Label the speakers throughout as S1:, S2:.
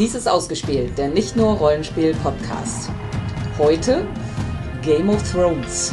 S1: Dies ist ausgespielt, der nicht nur Rollenspiel-Podcast. Heute Game of Thrones.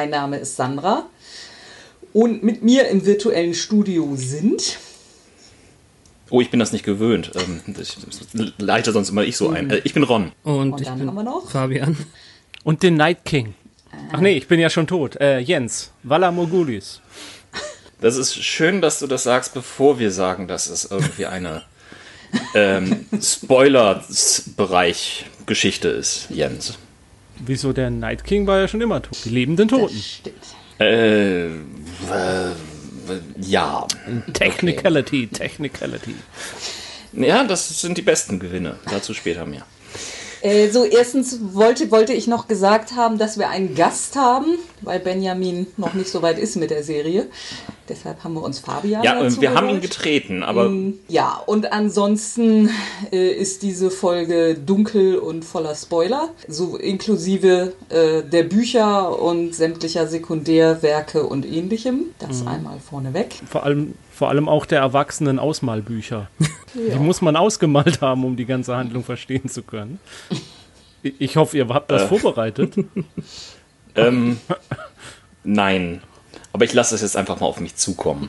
S1: Mein Name ist Sandra und mit mir im virtuellen Studio sind.
S2: Oh, ich bin das nicht gewöhnt. Ähm, ich leite sonst immer ich so ein. Äh, ich bin Ron.
S3: Und,
S1: Und
S3: ich
S1: dann
S3: bin
S1: haben wir noch?
S3: Fabian.
S4: Und den Night King. Ach nee, ich bin ja schon tot. Äh, Jens. Vala Mogulis.
S2: Das ist schön, dass du das sagst, bevor wir sagen, dass es irgendwie eine ähm, Spoiler-Bereich-Geschichte ist, Jens.
S4: Wieso der Night King war ja schon immer tot. Die lebenden Toten.
S1: Das stimmt.
S2: Äh, äh, ja.
S4: Technicality, Technicality.
S2: Ja, das sind die besten Gewinne. Dazu später mehr.
S1: Äh, so, erstens wollte, wollte ich noch gesagt haben, dass wir einen Gast haben, weil Benjamin noch nicht so weit ist mit der Serie. Deshalb haben wir uns Fabian
S2: Ja,
S1: dazu
S2: und wir haben ihn
S1: geholt.
S2: getreten, aber
S1: Ja, und ansonsten äh, ist diese Folge dunkel und voller Spoiler, so inklusive äh, der Bücher und sämtlicher Sekundärwerke und ähnlichem. Das einmal vorneweg.
S4: Vor allem, vor allem auch der erwachsenen Ausmalbücher. Die muss man ausgemalt haben, um die ganze Handlung verstehen zu können. Ich ich hoffe, ihr habt das vorbereitet.
S2: ähm, nein. Aber ich lasse es jetzt einfach mal auf mich zukommen.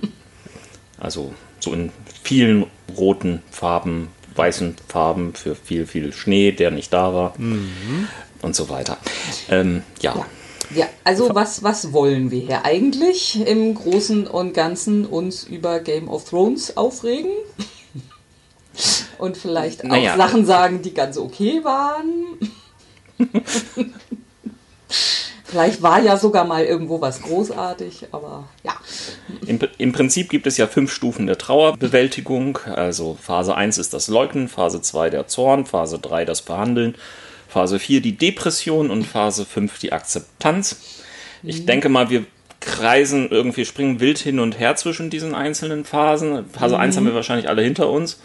S2: Also so in vielen roten Farben, weißen Farben für viel, viel Schnee, der nicht da war und so weiter. Ähm, ja.
S1: Ja. Also was, was wollen wir hier eigentlich im Großen und Ganzen uns über Game of Thrones aufregen? Und vielleicht auch
S2: Naja.
S1: Sachen sagen, die ganz okay waren. vielleicht war ja sogar mal irgendwo was großartig, aber ja.
S2: Im, Im Prinzip gibt es ja fünf Stufen der Trauerbewältigung. Also Phase 1 ist das Leugnen, Phase 2 der Zorn, Phase 3 das Verhandeln, Phase 4 die Depression und Phase 5 die Akzeptanz. Ich denke mal, wir kreisen irgendwie, springen wild hin und her zwischen diesen einzelnen Phasen. Phase 1 haben wir wahrscheinlich alle hinter uns.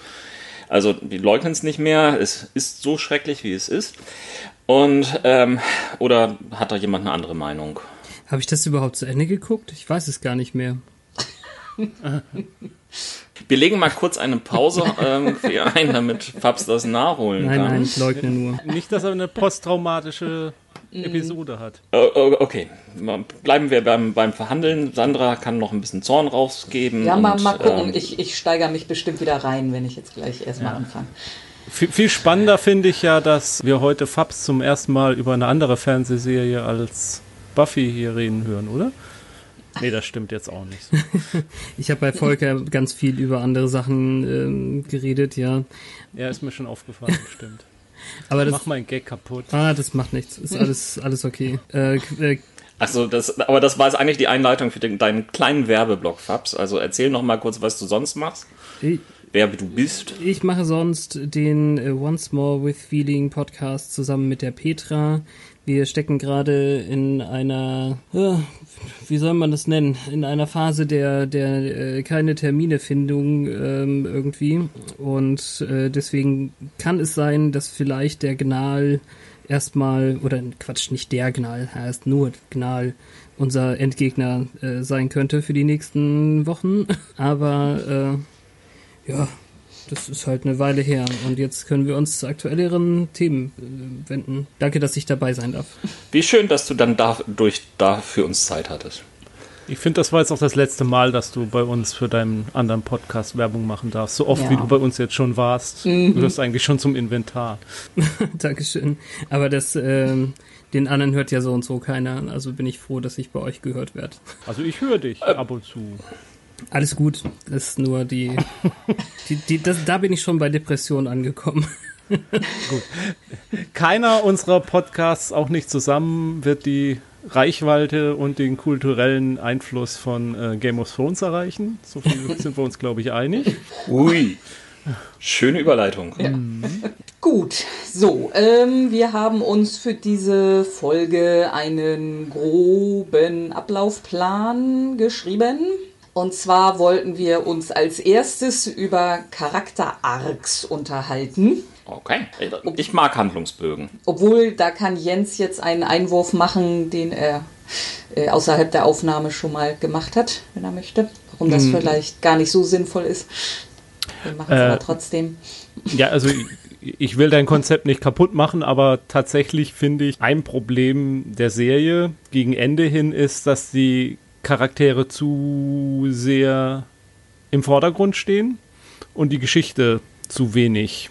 S2: Also die leugnen es nicht mehr. Es ist so schrecklich, wie es ist. Und ähm, oder hat da jemand eine andere Meinung?
S3: Habe ich das überhaupt zu Ende geguckt? Ich weiß es gar nicht mehr.
S2: Wir legen mal kurz eine Pause ähm, ein, damit Fabs das nachholen
S3: Nein,
S2: kann.
S3: nein, ich leugne nur.
S4: Nicht, dass er eine posttraumatische Episode hat.
S2: Oh, oh, okay, bleiben wir beim, beim Verhandeln. Sandra kann noch ein bisschen Zorn rausgeben.
S1: Ja, mal,
S2: und,
S1: mal gucken.
S2: ähm,
S1: Ich, ich steigere mich bestimmt wieder rein, wenn ich jetzt gleich erstmal anfange.
S4: Viel, viel spannender finde ich ja, dass wir heute Fabs zum ersten Mal über eine andere Fernsehserie als Buffy hier reden hören, oder? Nee, das stimmt jetzt auch nicht. so.
S3: Ich habe bei Volker ganz viel über andere Sachen ähm, geredet, ja.
S4: Ja, ist mir schon aufgefallen, bestimmt.
S3: Aber das,
S4: Mach meinen Gag kaputt.
S3: ah, das macht nichts. Ist alles, alles okay. Äh, äh,
S2: Achso, das, aber das war jetzt eigentlich die Einleitung für den, deinen kleinen Werbeblock, Fabs. Also erzähl noch mal kurz, was du sonst machst,
S3: ich,
S2: wer du bist.
S3: ich mache sonst den äh, Once More with Feeling Podcast zusammen mit der Petra. Wir stecken gerade in einer, äh, wie soll man das nennen, in einer Phase der, der äh, keine Terminefindung ähm, irgendwie. Und äh, deswegen kann es sein, dass vielleicht der Gnal erstmal, oder Quatsch, nicht der Gnal, er ist nur Gnal, unser Endgegner äh, sein könnte für die nächsten Wochen. Aber äh, ja, das ist halt eine Weile her. Und jetzt können wir uns zu aktuelleren Themen äh, wenden. Danke, dass ich dabei sein darf.
S2: Wie schön, dass du dann da, durch, da für uns Zeit hattest.
S4: Ich finde, das war jetzt auch das letzte Mal, dass du bei uns für deinen anderen Podcast Werbung machen darfst. So oft,
S1: Ja.
S4: wie du bei uns jetzt schon warst. Du wirst eigentlich schon zum Inventar.
S3: Dankeschön. Aber das, ähm, den anderen hört ja so und so keiner. Also bin ich froh, dass ich bei euch gehört werde.
S4: Also ich höre dich ab und zu.
S3: Alles gut. Das ist nur die, die, die das, da bin ich schon bei Depressionen angekommen.
S4: Keiner unserer Podcasts, auch nicht zusammen, wird die Reichweite und den kulturellen Einfluss von äh, Game of Thrones erreichen. So viel sind wir uns, glaube ich, einig.
S2: Ui. Schöne Überleitung.
S1: Ja. Gut, so, ähm, wir haben uns für diese Folge einen groben Ablaufplan geschrieben. Und zwar wollten wir uns als erstes über Charakter-Arcs unterhalten.
S2: Okay, ich mag Handlungsbögen.
S1: Obwohl, da kann Jens jetzt einen Einwurf machen, den er äh, außerhalb der Aufnahme schon mal gemacht hat, wenn er möchte. Warum das hm. vielleicht gar nicht so sinnvoll ist. Wir machen es äh, aber trotzdem.
S4: Ja, also ich will dein Konzept nicht kaputt machen, aber tatsächlich finde ich ein Problem der Serie gegen Ende hin ist, dass die Charaktere zu sehr im Vordergrund stehen und die Geschichte zu wenig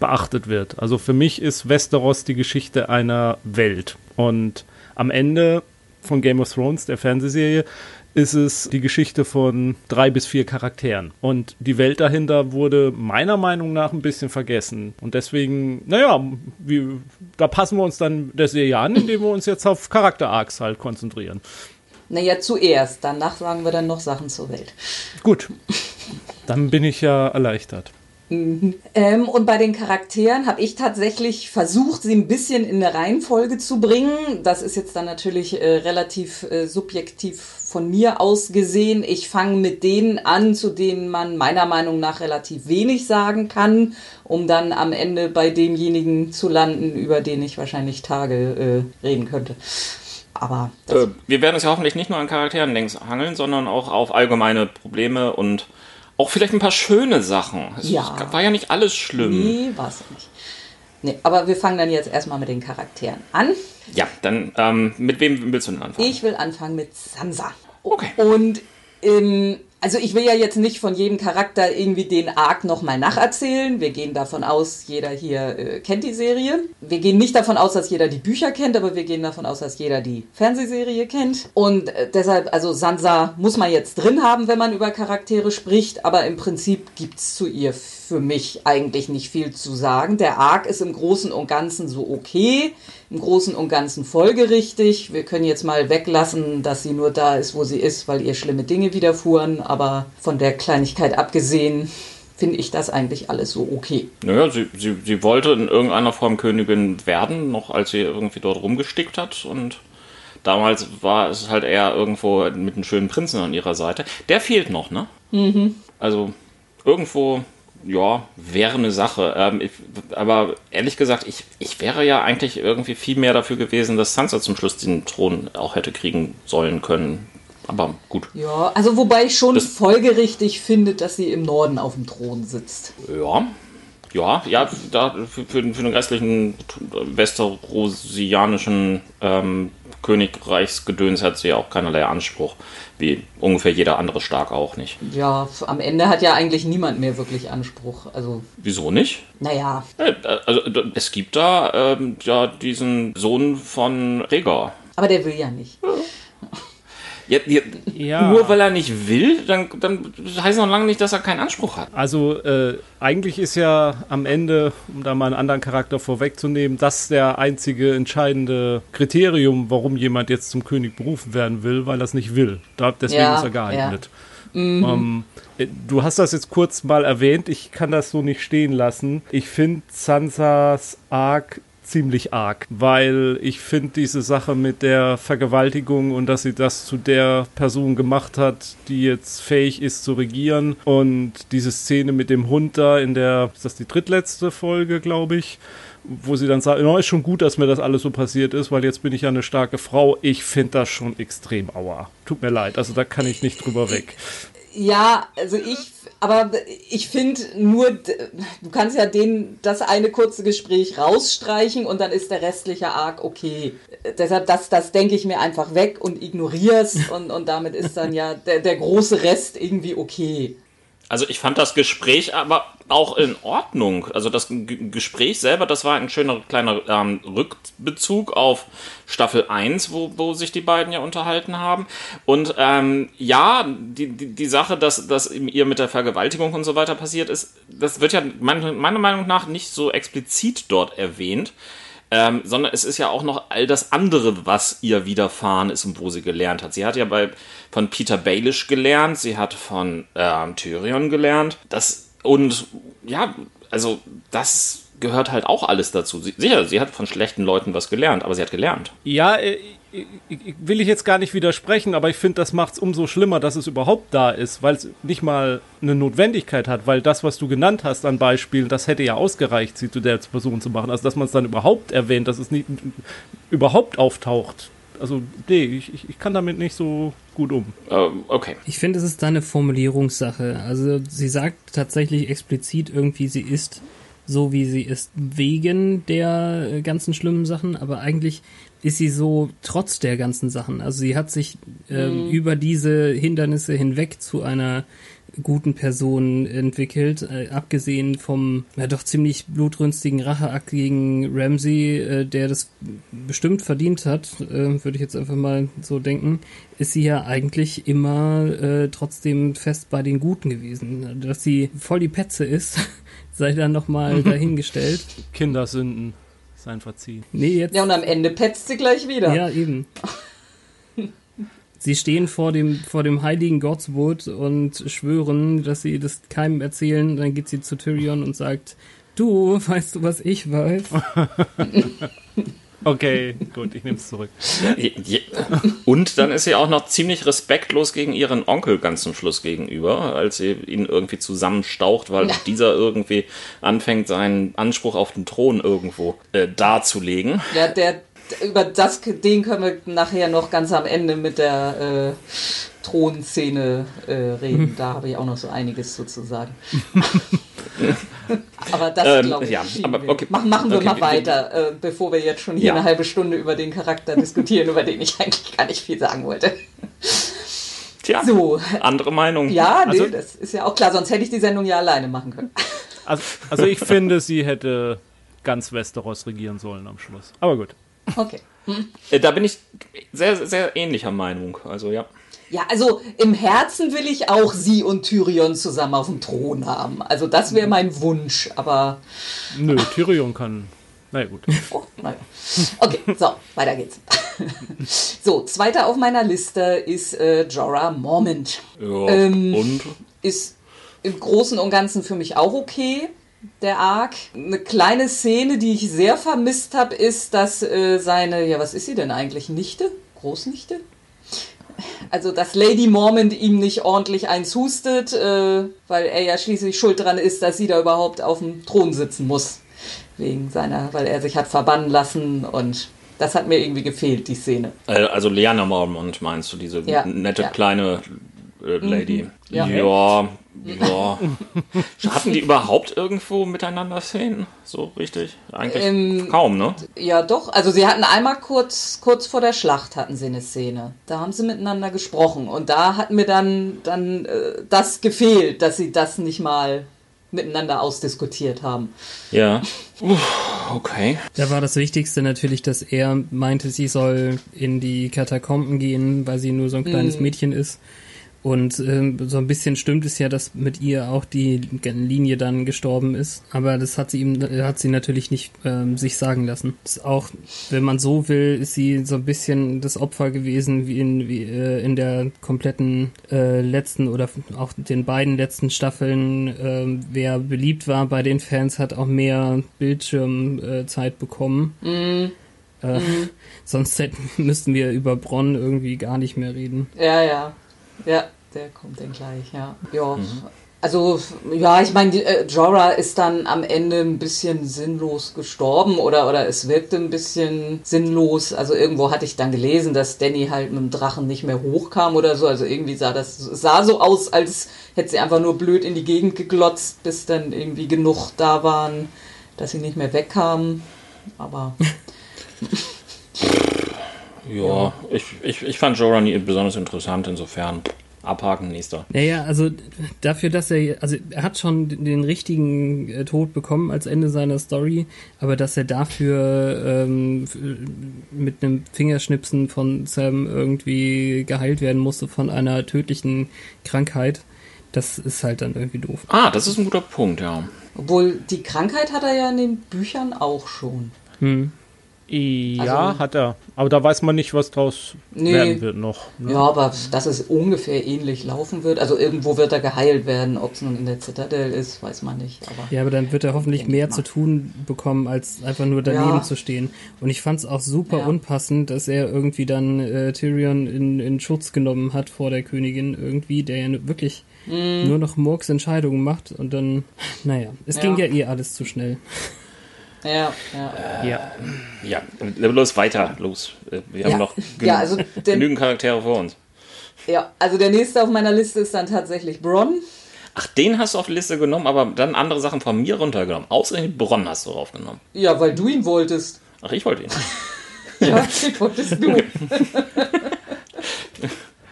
S4: beachtet wird. Also für mich ist Westeros die Geschichte einer Welt. Und am Ende von Game of Thrones, der Fernsehserie, ist es die Geschichte von drei bis vier Charakteren. Und die Welt dahinter wurde meiner Meinung nach ein bisschen vergessen. Und deswegen, naja, wie, da passen wir uns dann der Serie an, indem wir uns jetzt auf Charakter-Arcs halt konzentrieren.
S1: Naja, zuerst. Danach sagen wir dann noch Sachen zur Welt.
S4: Gut. Dann bin ich ja erleichtert.
S1: Mhm. Ähm, und bei den Charakteren habe ich tatsächlich versucht, sie ein bisschen in eine Reihenfolge zu bringen. Das ist jetzt dann natürlich äh, relativ äh, subjektiv von mir aus gesehen. Ich fange mit denen an, zu denen man meiner Meinung nach relativ wenig sagen kann, um dann am Ende bei demjenigen zu landen, über den ich wahrscheinlich Tage äh, reden könnte. Aber
S2: äh, wir werden uns ja hoffentlich nicht nur an Charakteren längs hangeln, sondern auch auf allgemeine Probleme und auch vielleicht ein paar schöne Sachen. Es
S1: ja.
S2: war ja nicht alles schlimm.
S1: Nee, war es nicht. Nee, aber wir fangen dann jetzt erstmal mit den Charakteren an.
S2: Ja, dann ähm, mit wem willst du denn anfangen?
S1: Ich will anfangen mit Sansa.
S2: Okay.
S1: Und ähm, also ich will ja jetzt nicht von jedem Charakter irgendwie den Arc nochmal nacherzählen. Wir gehen davon aus, jeder hier äh, kennt die Serie. Wir gehen nicht davon aus, dass jeder die Bücher kennt, aber wir gehen davon aus, dass jeder die Fernsehserie kennt. Und äh, deshalb, also Sansa muss man jetzt drin haben, wenn man über Charaktere spricht, aber im Prinzip gibt's zu ihr für mich eigentlich nicht viel zu sagen. Der Arc ist im Großen und Ganzen so okay, im Großen und Ganzen folgerichtig. Wir können jetzt mal weglassen, dass sie nur da ist, wo sie ist, weil ihr schlimme Dinge widerfuhren, aber von der Kleinigkeit abgesehen finde ich das eigentlich alles so okay.
S2: Naja, sie, sie, sie wollte in irgendeiner Form Königin werden, noch als sie irgendwie dort rumgestickt hat und damals war es halt eher irgendwo mit einem schönen Prinzen an ihrer Seite. Der fehlt noch, ne?
S1: Mhm.
S2: Also irgendwo ja, wäre eine Sache. Ähm, ich, aber ehrlich gesagt, ich, ich wäre ja eigentlich irgendwie viel mehr dafür gewesen, dass Sansa zum Schluss den Thron auch hätte kriegen sollen können. Aber gut.
S1: Ja, also wobei ich schon das, folgerichtig finde, dass sie im Norden auf dem Thron sitzt.
S2: Ja. Ja, ja, da für, für, für den restlichen westerosianischen ähm, Königreichsgedöns hat sie ja auch keinerlei Anspruch, wie ungefähr jeder andere Stark auch nicht.
S1: Ja, am Ende hat ja eigentlich niemand mehr wirklich Anspruch. Also
S2: Wieso nicht?
S1: Naja.
S2: Äh, also, es gibt da ähm, ja diesen Sohn von Rhaegar.
S1: Aber der will ja nicht. Ja.
S2: Ja, ja. Nur weil er nicht will, dann, dann heißt noch lange nicht, dass er keinen Anspruch hat.
S4: Also äh, eigentlich ist ja am Ende, um da mal einen anderen Charakter vorwegzunehmen, das der einzige entscheidende Kriterium, warum jemand jetzt zum König berufen werden will, weil er es nicht will. Da, deswegen ja, ist er geeignet. Ja. Mhm. Ähm, äh, du hast das jetzt kurz mal erwähnt, ich kann das so nicht stehen lassen. Ich finde Sansas Arc ziemlich arg, weil ich finde diese Sache mit der Vergewaltigung und dass sie das zu der Person gemacht hat, die jetzt fähig ist zu regieren und diese Szene mit dem Hund da in der, ist das die drittletzte Folge, glaube ich, wo sie dann sagt, no, ist schon gut, dass mir das alles so passiert ist, weil jetzt bin ich ja eine starke Frau. Ich finde das schon extrem aua. Tut mir leid, also da kann ich nicht drüber weg.
S1: Ja, also ich aber ich finde nur, du kannst ja den, das eine kurze Gespräch rausstreichen und dann ist der restliche Arc okay. Deshalb, das, das denke ich mir einfach weg und ignorier's und, und damit ist dann ja der, der große Rest irgendwie okay.
S2: Also ich fand das Gespräch aber auch in Ordnung. Also das G Gespräch selber, das war ein schöner kleiner ähm, Rückbezug auf Staffel 1, wo, wo sich die beiden ja unterhalten haben. Und ähm, ja, die, die, die Sache, dass, dass ihr mit der Vergewaltigung und so weiter passiert ist, das wird ja meiner Meinung nach nicht so explizit dort erwähnt ähm, sondern es ist ja auch noch all das andere, was ihr widerfahren ist und wo sie gelernt hat. Sie hat ja bei, von Peter Baelish gelernt, sie hat von ähm, Tyrion gelernt. Das und ja, also das gehört halt auch alles dazu. Sie, sicher, sie hat von schlechten Leuten was gelernt, aber sie hat gelernt.
S4: Ja, äh, will ich jetzt gar nicht widersprechen, aber ich finde, das macht es umso schlimmer, dass es überhaupt da ist, weil es nicht mal eine Notwendigkeit hat, weil das, was du genannt hast an Beispielen, das hätte ja ausgereicht, sie zu der Person zu machen. Also, dass man es dann überhaupt erwähnt, dass es nicht überhaupt auftaucht. Also, nee, ich, ich kann damit nicht so gut um.
S2: Ähm, okay.
S3: Ich finde, es ist da eine Formulierungssache. Also, sie sagt tatsächlich explizit irgendwie, sie ist so, wie sie ist, wegen der äh, ganzen schlimmen Sachen, aber eigentlich ist sie so trotz der ganzen Sachen. Also sie hat sich äh, mhm. über diese Hindernisse hinweg zu einer guten Person entwickelt, äh, abgesehen vom ja doch ziemlich blutrünstigen Racheakt gegen Ramsey, äh, der das bestimmt verdient hat, äh, würde ich jetzt einfach mal so denken, ist sie ja eigentlich immer äh, trotzdem fest bei den Guten gewesen. Dass sie voll die Petze ist, sei dann nochmal dahingestellt.
S4: Kindersünden sein Verziehen.
S1: Nee, jetzt. Ja, und am Ende petzt sie gleich wieder.
S3: Ja, eben. sie stehen vor dem, vor dem heiligen Godswood und schwören, dass sie das keinem erzählen. Dann geht sie zu Tyrion und sagt, du, weißt du, was ich weiß?
S4: Okay, gut, ich nehme es zurück.
S2: Und dann ist sie auch noch ziemlich respektlos gegen ihren Onkel ganz zum Schluss gegenüber, als sie ihn irgendwie zusammenstaucht, weil ja. dieser irgendwie anfängt, seinen Anspruch auf den Thron irgendwo äh, darzulegen.
S1: Ja, der über das, den können wir nachher noch ganz am Ende mit der äh, Thronszene äh, reden. Da habe ich auch noch so einiges sozusagen. aber das ähm, glaube ich. Ja, aber, okay. Mach, machen wir okay, mal weiter, äh, bevor wir jetzt schon hier ja. eine halbe Stunde über den Charakter diskutieren, über den ich eigentlich gar nicht viel sagen wollte.
S2: Tja, so. andere Meinung.
S1: Ja, nee, also, das ist ja auch klar, sonst hätte ich die Sendung ja alleine machen können.
S4: Also, also ich finde, sie hätte ganz Westeros regieren sollen am Schluss. Aber gut.
S1: Okay. Hm.
S2: Da bin ich sehr, sehr ähnlicher Meinung. Also ja.
S1: Ja, also im Herzen will ich auch sie und Tyrion zusammen auf dem Thron haben. Also das wäre mein Wunsch, aber.
S4: Nö, Tyrion kann. Na ja, gut. Oh,
S1: naja. Okay, so, weiter geht's. so, zweiter auf meiner Liste ist äh, Jorah Mormont.
S2: Ja, ähm, und?
S1: Ist im Großen und Ganzen für mich auch okay der Arc. Eine kleine Szene, die ich sehr vermisst habe, ist, dass äh, seine, ja, was ist sie denn eigentlich? Nichte? Großnichte? Also, dass Lady Mormont ihm nicht ordentlich eins hustet, äh, weil er ja schließlich schuld dran ist, dass sie da überhaupt auf dem Thron sitzen muss. Wegen seiner, weil er sich hat verbannen lassen und das hat mir irgendwie gefehlt, die Szene.
S2: Äh, also Leanna Mormont meinst du, diese ja, nette ja. kleine äh, Lady? Mhm.
S1: Ja.
S2: ja, ja. Hatten die überhaupt irgendwo miteinander Szenen? So richtig? Eigentlich ähm, kaum, ne?
S1: Ja, doch. Also sie hatten einmal kurz, kurz vor der Schlacht hatten sie eine Szene. Da haben sie miteinander gesprochen. Und da hat mir dann, dann äh, das gefehlt, dass sie das nicht mal miteinander ausdiskutiert haben.
S2: Ja. okay.
S3: Da war das Wichtigste natürlich, dass er meinte, sie soll in die Katakomben gehen, weil sie nur so ein kleines mm. Mädchen ist und ähm, so ein bisschen stimmt es ja, dass mit ihr auch die Linie dann gestorben ist. Aber das hat sie ihm, hat sie natürlich nicht ähm, sich sagen lassen. Ist auch, wenn man so will, ist sie so ein bisschen das Opfer gewesen, wie in, wie, äh, in der kompletten äh, letzten oder auch den beiden letzten Staffeln. Äh, wer beliebt war bei den Fans, hat auch mehr Bildschirmzeit bekommen.
S1: Mm.
S3: Äh, mhm. Sonst hätten, müssten wir über Bronn irgendwie gar nicht mehr reden.
S1: Ja, ja. Ja, der kommt dann gleich, ja. Ja. Mhm. Also, ja, ich meine, äh, Jorah ist dann am Ende ein bisschen sinnlos gestorben oder, oder es wirkte ein bisschen sinnlos. Also irgendwo hatte ich dann gelesen, dass Danny halt mit dem Drachen nicht mehr hochkam oder so. Also irgendwie sah das sah so aus, als hätte sie einfach nur blöd in die Gegend geglotzt, bis dann irgendwie genug da waren, dass sie nicht mehr wegkamen. Aber.
S2: Ja, ja. Ich, ich, ich fand Jorah nie besonders interessant, insofern abhaken, nächster.
S3: Naja, also dafür, dass er, also er hat schon den richtigen äh, Tod bekommen als Ende seiner Story, aber dass er dafür ähm, mit einem Fingerschnipsen von Sam irgendwie geheilt werden musste von einer tödlichen Krankheit, das ist halt dann irgendwie doof.
S2: Ah, das ist ein guter Punkt, ja.
S1: Obwohl die Krankheit hat er ja in den Büchern auch schon.
S3: Hm.
S4: Ja,
S1: Also-
S4: hat er. Aber da weiß man nicht, was draus
S1: Nee.
S4: werden wird noch. Ne?
S1: Ja, aber dass es ungefähr ähnlich laufen wird. Also irgendwo wird er geheilt werden. Ob es nun in der Zitadelle ist, weiß man nicht. Aber
S3: Ja, aber dann wird er hoffentlich mehr zu tun bekommen, als einfach nur daneben
S1: Ja.
S3: zu stehen. Und ich fand es auch super
S1: Ja.
S3: unpassend, dass er irgendwie dann äh, Tyrion in, in Schutz genommen hat vor der Königin irgendwie, der ja wirklich
S1: Mhm.
S3: nur noch Murks Entscheidungen macht und dann, naja, es
S1: Ja.
S3: ging ja eh alles zu schnell.
S1: Ja, ja.
S4: Ja.
S2: Ja, los weiter, los. Äh, Wir haben
S1: Ja.
S2: noch genü
S1: Ja, also der-
S2: genügend Charaktere vor uns.
S1: Ja, also der nächste auf meiner Liste ist dann tatsächlich Bronn.
S2: Ach, den hast du auf die Liste genommen, aber dann andere Sachen von mir runtergenommen. Ausgerechnet Bronn hast du draufgenommen.
S1: Ja, weil du ihn wolltest.
S2: Ach, ich wollte ihn.
S1: Ja, den wolltest du.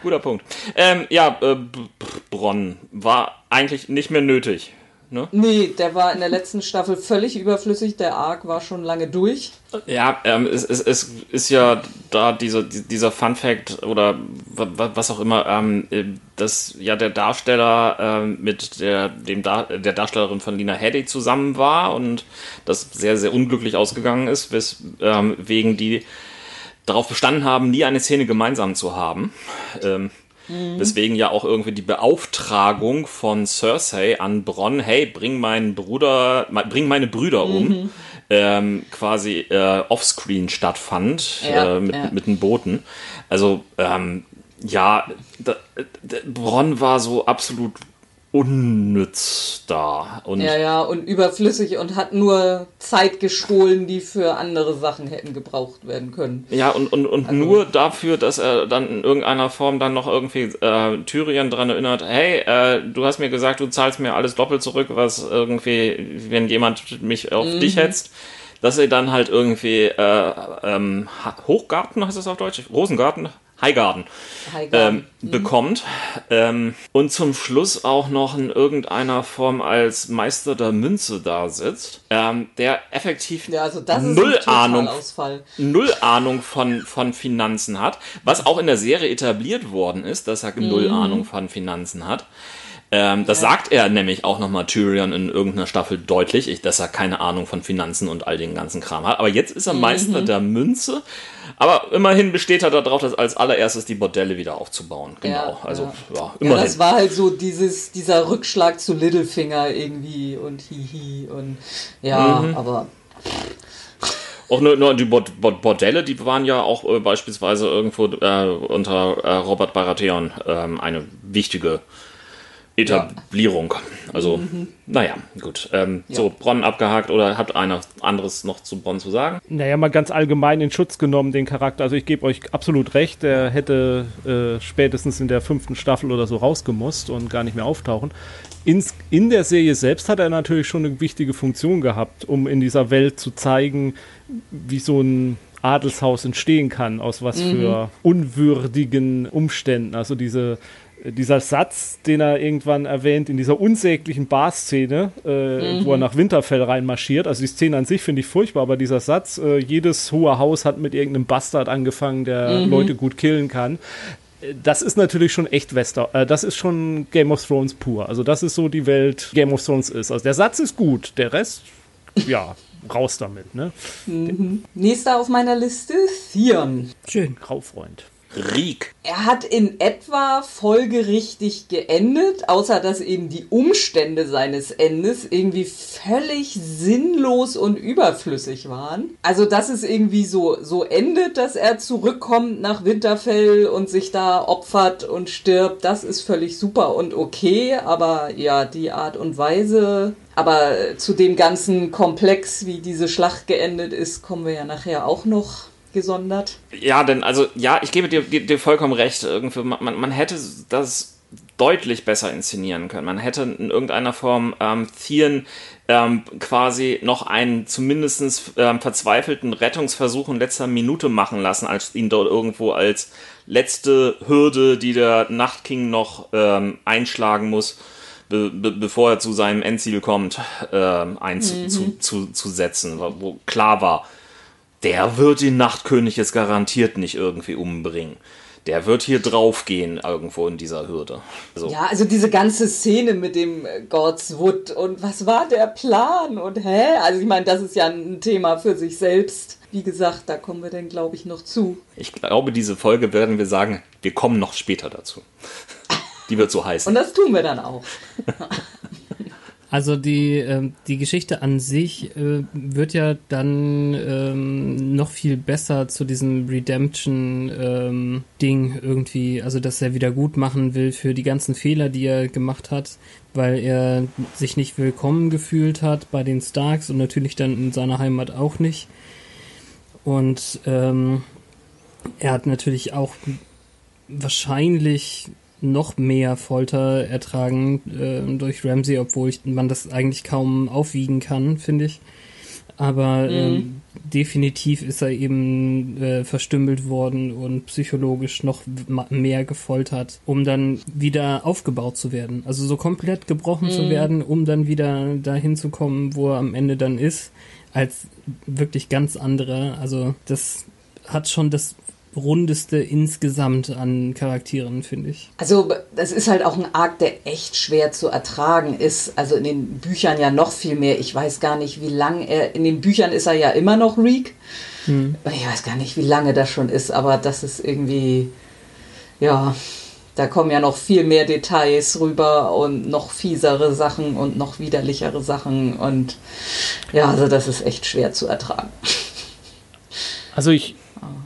S2: Guter Punkt. Ähm, ja, äh, Bronn war eigentlich nicht mehr nötig. Ne?
S1: Nee, der war in der letzten Staffel völlig überflüssig. Der Arc war schon lange durch.
S2: Ja, ähm, es, es, es ist ja da diese, die- dieser Fun Fact oder wa- wa- was auch immer, ähm, äh, dass ja der Darsteller ähm, mit der, dem Dar der Darstellerin von Lina Headey zusammen war und das sehr, sehr unglücklich ausgegangen ist, weswegen wegen die darauf bestanden haben, nie eine Szene gemeinsam zu haben. Ähm, Weswegen ja auch irgendwie die Beauftragung von Cersei an Bronn, hey, bring meinen Bruder, bring meine Brüder um, ähm, quasi äh, offscreen stattfand
S1: Ja,
S2: äh, mit,
S1: ja.
S2: mit den Booten. Also ähm, ja, da, da, Bronn war so absolut unnütz da und
S1: Ja, ja, und überflüssig und hat nur Zeit gestohlen, die für andere Sachen hätten gebraucht werden können.
S2: Ja, und, und, und nur dafür, dass er dann in irgendeiner Form dann noch irgendwie äh, Tyrion dran erinnert, hey, äh, du hast mir gesagt, du zahlst mir alles doppelt zurück, was irgendwie, wenn jemand mich auf dich hetzt, dass er dann halt irgendwie äh, ähm, Hochgarten, heißt das auf Deutsch? Rosengarten? Highgarten
S1: Highgarden.
S2: ähm, bekommt. Ähm, und zum Schluss auch noch in irgendeiner Form als Meister der Münze da sitzt, ähm, der effektiv
S1: Ja, also
S2: null Ahnung null Ahnung von, von Finanzen hat, was auch in der Serie etabliert worden ist, dass er null Ahnung von Finanzen hat. Ähm, das sagt er nämlich auch nochmal Tyrion in irgendeiner Staffel deutlich, ich, dass er keine Ahnung von Finanzen und all den ganzen Kram hat. Aber jetzt ist er Meister der Münze. Aber immerhin besteht er darauf, dass als allererstes die Bordelle wieder aufzubauen. Genau.
S1: Ja,
S2: also,
S1: ja.
S2: ja,
S1: Ja,
S2: immerhin.
S1: das war halt so dieses, dieser Rückschlag zu Littlefinger irgendwie und hihi und ja,
S2: Mhm.
S1: aber
S2: Auch nur, nur die Bord Bord Bordelle, die waren ja auch äh, beispielsweise irgendwo äh, unter äh, Robert Baratheon ähm, eine wichtige Etablierung. Also, naja, gut. Ähm, So, Bronn abgehakt oder habt einer anderes noch zu Bronn zu sagen?
S4: Naja, mal ganz allgemein in Schutz genommen, den Charakter. Also ich gebe euch absolut recht, der hätte äh, spätestens in der fünften Staffel oder so rausgemusst und gar nicht mehr auftauchen. Ins, in der Serie selbst hat er natürlich schon eine wichtige Funktion gehabt, um in dieser Welt zu zeigen, wie so ein Adelshaus entstehen kann, aus was für unwürdigen Umständen. Also diese dieser Satz, den er irgendwann erwähnt in dieser unsäglichen Bar-Szene, äh, wo er nach Winterfell reinmarschiert. Also die Szene an sich finde ich furchtbar, aber dieser Satz, äh, jedes hohe Haus hat mit irgendeinem Bastard angefangen, der Leute gut killen kann. Äh, Das ist natürlich schon echt Wester. Äh, das ist schon Game of Thrones pur. Also das ist so die Welt Game of Thrones ist. Also der Satz ist gut, der Rest, ja, raus damit, ne?
S1: nächster auf meiner Liste, Theon.
S3: Schön.
S4: Graufreund.
S2: Riek.
S1: Er hat in etwa folgerichtig geendet, außer dass eben die Umstände seines Endes irgendwie völlig sinnlos und überflüssig waren. Also, dass es irgendwie so, so endet, dass er zurückkommt nach Winterfell und sich da opfert und stirbt, das ist völlig super und okay, aber ja, die Art und Weise. Aber zu dem ganzen Komplex, wie diese Schlacht geendet ist, kommen wir ja nachher auch noch gesondert.
S2: Ja, denn, also, ja, ich gebe dir, dir, dir vollkommen recht. Irgendwie, man, man- hätte das deutlich besser inszenieren können. Man hätte in irgendeiner Form ähm, Theon ähm, quasi noch einen zumindest ähm, verzweifelten Rettungsversuch in letzter Minute machen lassen, als ihn dort irgendwo als letzte Hürde, die der Nachtking noch ähm, einschlagen muss, be be bevor er zu seinem Endziel kommt, ähm, einzusetzen, zu, zu, zu setzen, wo- wo klar war, der wird den Nachtkönig jetzt garantiert nicht irgendwie umbringen. der wird hier draufgehen irgendwo in dieser Hürde.
S1: So. Ja, also diese ganze Szene mit dem äh, Godswood und was war der Plan und hä? Also ich meine, das ist ja ein Thema für sich selbst. Wie gesagt, da kommen wir dann, glaube ich, noch zu.
S2: Ich glaube, diese Folge werden wir sagen, wir kommen noch später dazu. Die wird so heißen.
S1: Und das tun wir dann auch.
S3: Also die, äh, die Geschichte an sich äh, wird ja dann ähm, noch viel besser zu diesem Redemption-Ding ähm, irgendwie, also dass er wieder gut machen will für die ganzen Fehler, die er gemacht hat, weil er sich nicht willkommen gefühlt hat bei den Starks und natürlich dann in seiner Heimat auch nicht. Und ähm, er hat natürlich auch wahrscheinlich noch mehr Folter ertragen äh, durch Ramsey, obwohl ich, man das eigentlich kaum aufwiegen kann, finde ich. Aber mhm. äh, definitiv ist er eben äh, verstümmelt worden und psychologisch noch mehr gefoltert, um dann wieder aufgebaut zu werden. Also so komplett gebrochen mhm. zu werden, um dann wieder dahin zu kommen, wo er am Ende dann ist, als wirklich ganz andere. Also das hat schon das rundeste insgesamt an Charakteren, finde ich.
S1: Also das ist halt auch ein Arc, der echt schwer zu ertragen ist. Also in den Büchern ja noch viel mehr. Ich weiß gar nicht, wie lang er, in den Büchern ist er ja immer noch Reek. Hm. Ich weiß gar nicht, wie lange das schon ist, aber das ist irgendwie, ja, da kommen ja noch viel mehr Details rüber und noch fiesere Sachen und noch widerlichere Sachen und ja, also das ist echt schwer zu ertragen.
S4: Also ich,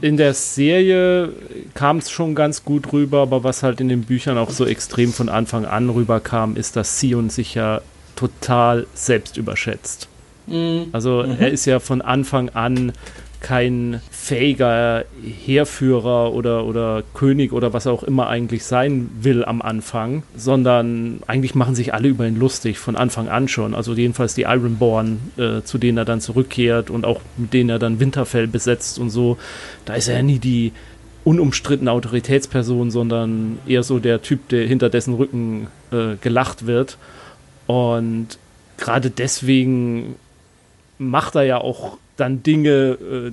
S4: in der Serie kam es schon ganz gut rüber, aber was halt in den Büchern auch so extrem von Anfang an rüberkam, ist, dass Sion sich ja total selbst überschätzt. Mhm. Also mhm. er ist ja von Anfang an kein fähiger Heerführer oder, oder König oder was auch immer eigentlich sein will am Anfang, sondern eigentlich machen sich alle über ihn lustig, von Anfang an schon. Also jedenfalls die Ironborn, äh, zu denen er dann zurückkehrt und auch mit denen er dann Winterfell besetzt und so. Da ist er ja nie die unumstrittene Autoritätsperson, sondern eher so der Typ, der hinter dessen Rücken äh, gelacht wird. Und gerade deswegen macht er ja auch dann Dinge, äh,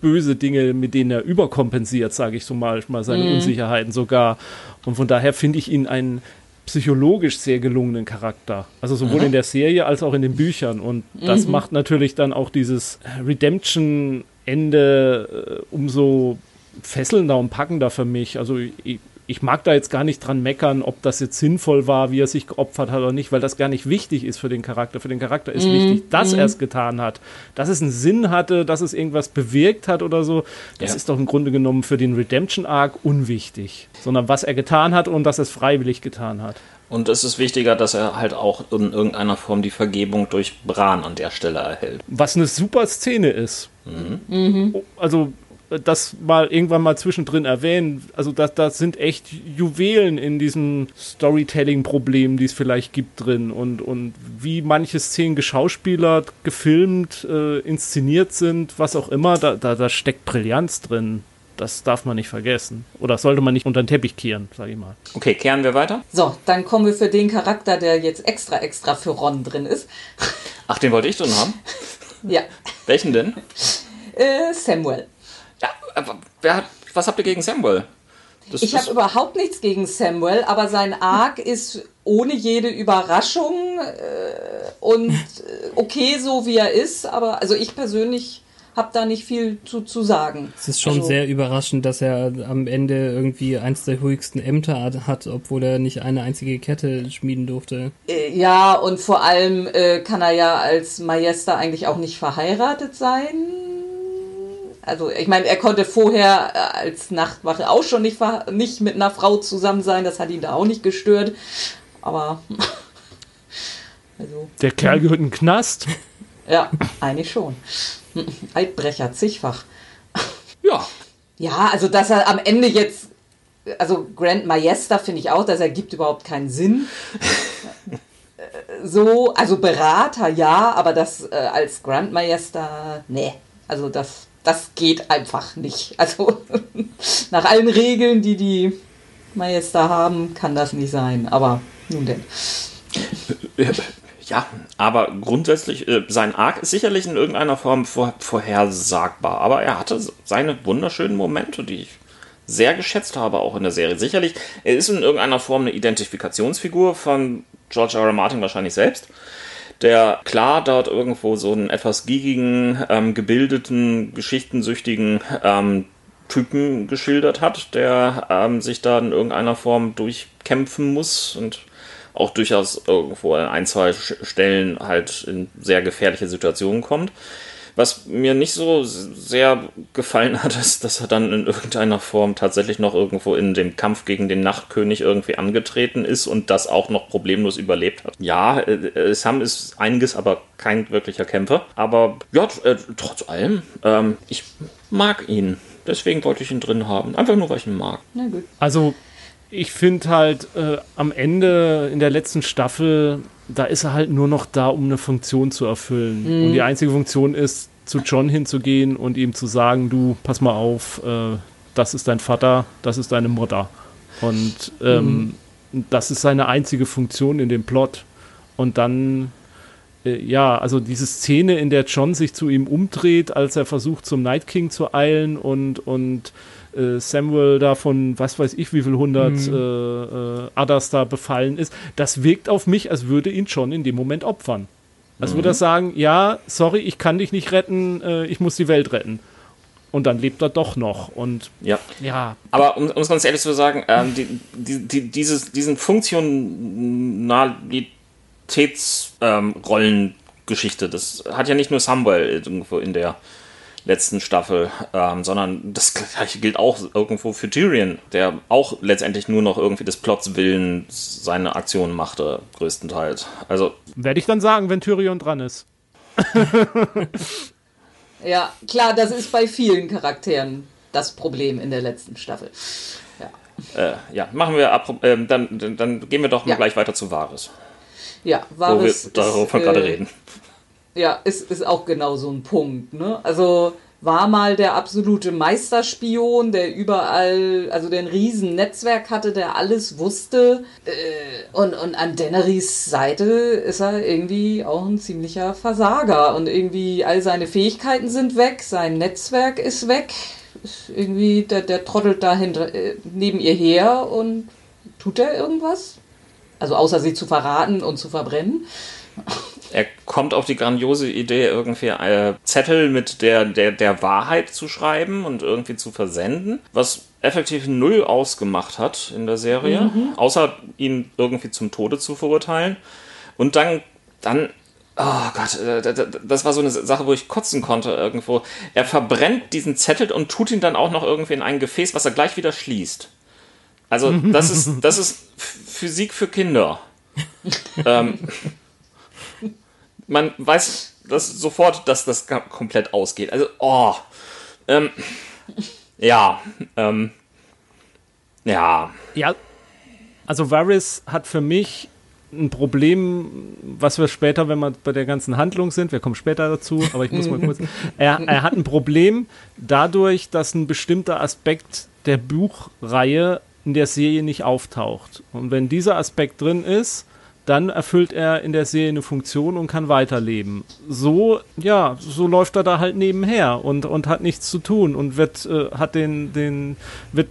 S4: böse Dinge, mit denen er überkompensiert, sage ich so mal, mal seine mhm. Unsicherheiten sogar. Und von daher finde ich ihn einen psychologisch sehr gelungenen Charakter. Also sowohl mhm. in der Serie als auch in den Büchern. Und das mhm. macht natürlich dann auch dieses Redemption-Ende äh, umso fesselnder und packender für mich. Also ich, ich mag da jetzt gar nicht dran meckern, ob das jetzt sinnvoll war, wie er sich geopfert hat oder nicht, weil das gar nicht wichtig ist für den Charakter. Für den Charakter ist mm, wichtig, dass mm. er es getan hat. Dass es einen Sinn hatte, dass es irgendwas bewirkt hat oder so. Das ja. ist doch im Grunde genommen für den Redemption Arc unwichtig. Sondern was er getan hat und dass er es freiwillig getan hat.
S2: Und es ist wichtiger, dass er halt auch in irgendeiner Form die Vergebung durch Bran an der Stelle erhält.
S4: Was eine super Szene ist. Mhm. Mhm. Also das mal irgendwann mal zwischendrin erwähnen. Also das, das sind echt Juwelen in diesem Storytelling-Problem, die es vielleicht gibt drin und, und wie manche Szenen geschauspielert, gefilmt, äh, inszeniert sind, was auch immer, da, da, da steckt Brillanz drin. Das darf man nicht vergessen. Oder sollte man nicht unter den Teppich kehren, sage ich mal.
S2: Okay, kehren wir weiter?
S1: So, dann kommen wir für den Charakter, der jetzt extra, extra für Ron drin ist.
S2: Ach, den wollte ich drin haben?
S1: ja.
S2: Welchen denn?
S1: Äh, Samuel.
S2: Aber wer hat, was habt ihr gegen Samuel?
S1: Das, ich habe überhaupt nichts gegen Samuel, aber sein Arc ist ohne jede Überraschung äh, und äh, okay, so wie er ist. Aber also ich persönlich habe da nicht viel zu, zu sagen.
S3: Es ist schon also, sehr überraschend, dass er am Ende irgendwie eins der höchsten Ämter hat, obwohl er nicht eine einzige Kette schmieden durfte.
S1: Äh, ja, und vor allem äh, kann er ja als Majester eigentlich auch nicht verheiratet sein also ich meine, er konnte vorher äh, als Nachtwache auch schon nicht, nicht mit einer Frau zusammen sein, das hat ihn da auch nicht gestört. Aber.
S4: also, Der Kerl gehört in den Knast.
S1: Ja, eigentlich schon. Eidbrecher, zigfach.
S2: Ja.
S1: Ja, also dass er am Ende jetzt, also Grand Maester finde ich auch, das ergibt überhaupt keinen Sinn. so, also Berater ja, aber das äh, als Grand Maester, nee. Also das das geht einfach nicht. Also nach allen Regeln, die die Majester haben, kann das nicht sein. Aber nun denn.
S2: Ja, aber grundsätzlich, äh, sein Arc ist sicherlich in irgendeiner Form vor, vorhersagbar. Aber er hatte seine wunderschönen Momente, die ich sehr geschätzt habe, auch in der Serie. Sicherlich, er ist in irgendeiner Form eine Identifikationsfigur von George R. R. Martin wahrscheinlich selbst der klar dort irgendwo so einen etwas giegigen, ähm, gebildeten, geschichtensüchtigen ähm, Typen geschildert hat, der ähm, sich da in irgendeiner Form durchkämpfen muss und auch durchaus irgendwo an ein, zwei Stellen halt in sehr gefährliche Situationen kommt. Was mir nicht so sehr gefallen hat, ist, dass er dann in irgendeiner Form tatsächlich noch irgendwo in dem Kampf gegen den Nachtkönig irgendwie angetreten ist und das auch noch problemlos überlebt hat. Ja, äh, Sam ist einiges, aber kein wirklicher Kämpfer. Aber ja, äh, trotz allem, ähm, ich mag ihn. Deswegen wollte ich ihn drin haben. Einfach nur, weil ich ihn mag.
S4: Na gut. Also, ich finde halt äh, am Ende in der letzten Staffel, da ist er halt nur noch da, um eine Funktion zu erfüllen. Mhm. Und die einzige Funktion ist, zu John hinzugehen und ihm zu sagen, du, pass mal auf, äh, das ist dein Vater, das ist deine Mutter. Und ähm, mhm. das ist seine einzige Funktion in dem Plot. Und dann, äh, ja, also diese Szene, in der John sich zu ihm umdreht, als er versucht, zum Night King zu eilen und, und äh, Samuel da von was weiß ich wie viel hundert mhm. äh, äh, Others da befallen ist, das wirkt auf mich, als würde ihn John in dem Moment opfern. Als würde er sagen, ja, sorry, ich kann dich nicht retten, äh, ich muss die Welt retten. Und dann lebt er doch noch. Und
S2: ja. ja. Aber um es ganz ehrlich zu sagen, ähm, die, die, die, dieses, diesen Funktionalitätsrollengeschichte, ähm, das hat ja nicht nur Samuel irgendwo in der letzten Staffel, ähm, sondern das gleiche gilt auch irgendwo für Tyrion, der auch letztendlich nur noch irgendwie des Plots willen seine Aktionen machte, größtenteils. Also
S4: werde ich dann sagen, wenn Tyrion dran ist.
S1: ja, klar, das ist bei vielen Charakteren das Problem in der letzten Staffel.
S2: Ja, äh, ja machen wir ab, äh, dann, dann gehen wir doch mal ja. gleich weiter zu Varys.
S1: Ja,
S2: Varys. Wo wir darüber äh, gerade reden.
S1: Ja, ist, ist auch genau so ein Punkt. Ne? Also war mal der absolute Meisterspion, der überall, also der ein riesen Netzwerk hatte, der alles wusste. Äh, und, und an Dennerys Seite ist er irgendwie auch ein ziemlicher Versager. Und irgendwie all seine Fähigkeiten sind weg, sein Netzwerk ist weg. Ist irgendwie, der, der trottelt da hinter, äh, neben ihr her und tut er irgendwas? Also außer sie zu verraten und zu verbrennen.
S2: Er kommt auf die grandiose Idee, irgendwie äh, Zettel mit der, der, der Wahrheit zu schreiben und irgendwie zu versenden, was effektiv null ausgemacht hat in der Serie, mhm. außer ihn irgendwie zum Tode zu verurteilen. Und dann, dann Oh Gott, äh, das war so eine Sache, wo ich kotzen konnte irgendwo. Er verbrennt diesen Zettel und tut ihn dann auch noch irgendwie in ein Gefäß, was er gleich wieder schließt. Also, das ist, das ist Physik für Kinder. ähm, man weiß das sofort, dass das komplett ausgeht. Also, oh. Ähm, ja. Ähm, ja.
S4: Ja. Also Varys hat für mich ein Problem, was wir später, wenn wir bei der ganzen Handlung sind, wir kommen später dazu, aber ich muss mal kurz. Er, er hat ein Problem dadurch, dass ein bestimmter Aspekt der Buchreihe in der Serie nicht auftaucht. Und wenn dieser Aspekt drin ist, dann erfüllt er in der Serie eine Funktion und kann weiterleben. So, ja, so läuft er da halt nebenher und, und hat nichts zu tun und wird, äh, hat den, den, wird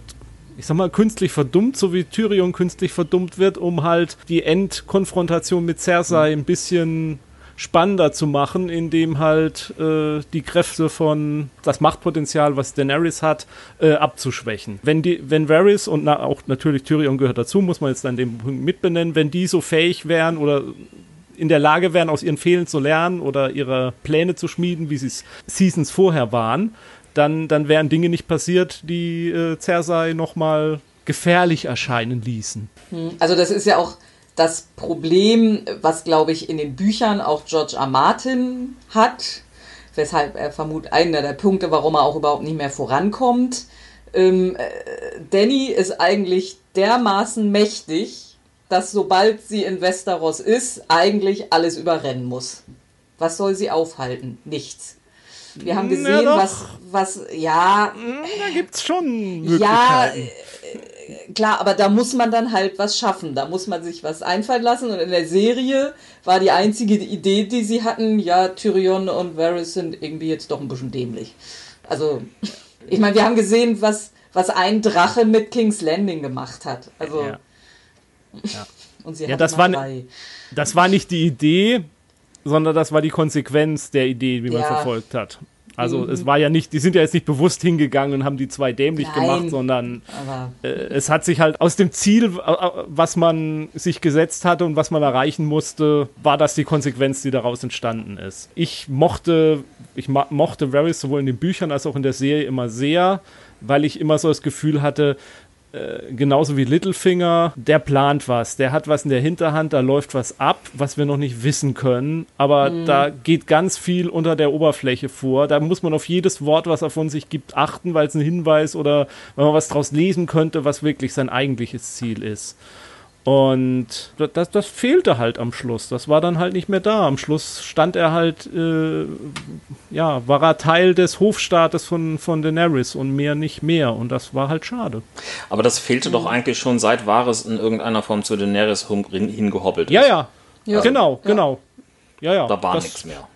S4: ich sag mal, künstlich verdummt, so wie Tyrion künstlich verdummt wird, um halt die Endkonfrontation mit Cersei ein bisschen spannender zu machen, indem halt äh, die Kräfte von das Machtpotenzial, was Daenerys hat, äh, abzuschwächen. Wenn die, wenn Varys und na, auch natürlich Tyrion gehört dazu, muss man jetzt an dem Punkt mitbenennen, wenn die so fähig wären oder in der Lage wären, aus ihren Fehlern zu lernen oder ihre Pläne zu schmieden, wie sie es Seasons vorher waren, dann, dann wären Dinge nicht passiert, die äh, Cersei nochmal gefährlich erscheinen ließen.
S1: Hm, also das ist ja auch das Problem, was glaube ich in den Büchern auch George R. Martin hat, weshalb er vermutet einer der Punkte, warum er auch überhaupt nicht mehr vorankommt. Ähm, äh, Danny ist eigentlich dermaßen mächtig, dass sobald sie in Westeros ist, eigentlich alles überrennen muss. Was soll sie aufhalten? Nichts. Wir haben gesehen, was, was, ja.
S4: Da gibt's schon Möglichkeiten. Ja,
S1: klar, aber da muss man dann halt was schaffen. Da muss man sich was einfallen lassen. Und in der Serie war die einzige Idee, die sie hatten, ja, Tyrion und Varys sind irgendwie jetzt doch ein bisschen dämlich. Also, ich meine, wir haben gesehen, was, was ein Drache mit King's Landing gemacht hat. Also.
S4: Ja. Ja.
S1: Und sie
S4: Ja, das war,
S1: drei.
S4: das war nicht die Idee, sondern das war die Konsequenz der Idee, die man
S1: Ja.
S4: Verfolgt hat. Also es war ja nicht, die sind ja jetzt nicht bewusst hingegangen und haben die zwei dämlich
S1: Nein.
S4: gemacht, sondern äh, es hat sich halt aus dem Ziel, äh, was man sich gesetzt hatte und was man erreichen musste, war das die Konsequenz, die daraus entstanden ist. Ich mochte, ich mochte Varys sowohl in den Büchern als auch in der Serie immer sehr, weil ich immer so das Gefühl hatte, äh, genauso wie Littlefinger, der plant was, der hat was in der Hinterhand, da läuft was ab, was wir noch nicht wissen können, aber da geht ganz viel unter der Oberfläche vor. Da muss man auf jedes Wort, was er von sich gibt, achten, weil es ein Hinweis oder wenn man was draus lesen könnte, was wirklich sein eigentliches Ziel ist. Und das, das fehlte halt am Schluss. Das war dann halt nicht mehr da. Am Schluss stand er halt, äh, ja, war er Teil des Hofstaates von, von Daenerys und mehr nicht mehr. Und das war halt schade.
S2: Aber das fehlte doch eigentlich schon seit Varys in irgendeiner Form zu Daenerys hingehoppelt ist.
S4: Ja, ja.
S1: Ja.
S4: Genau,
S1: Ja.
S4: genau. Ja, ja.
S2: Da war nichts mehr.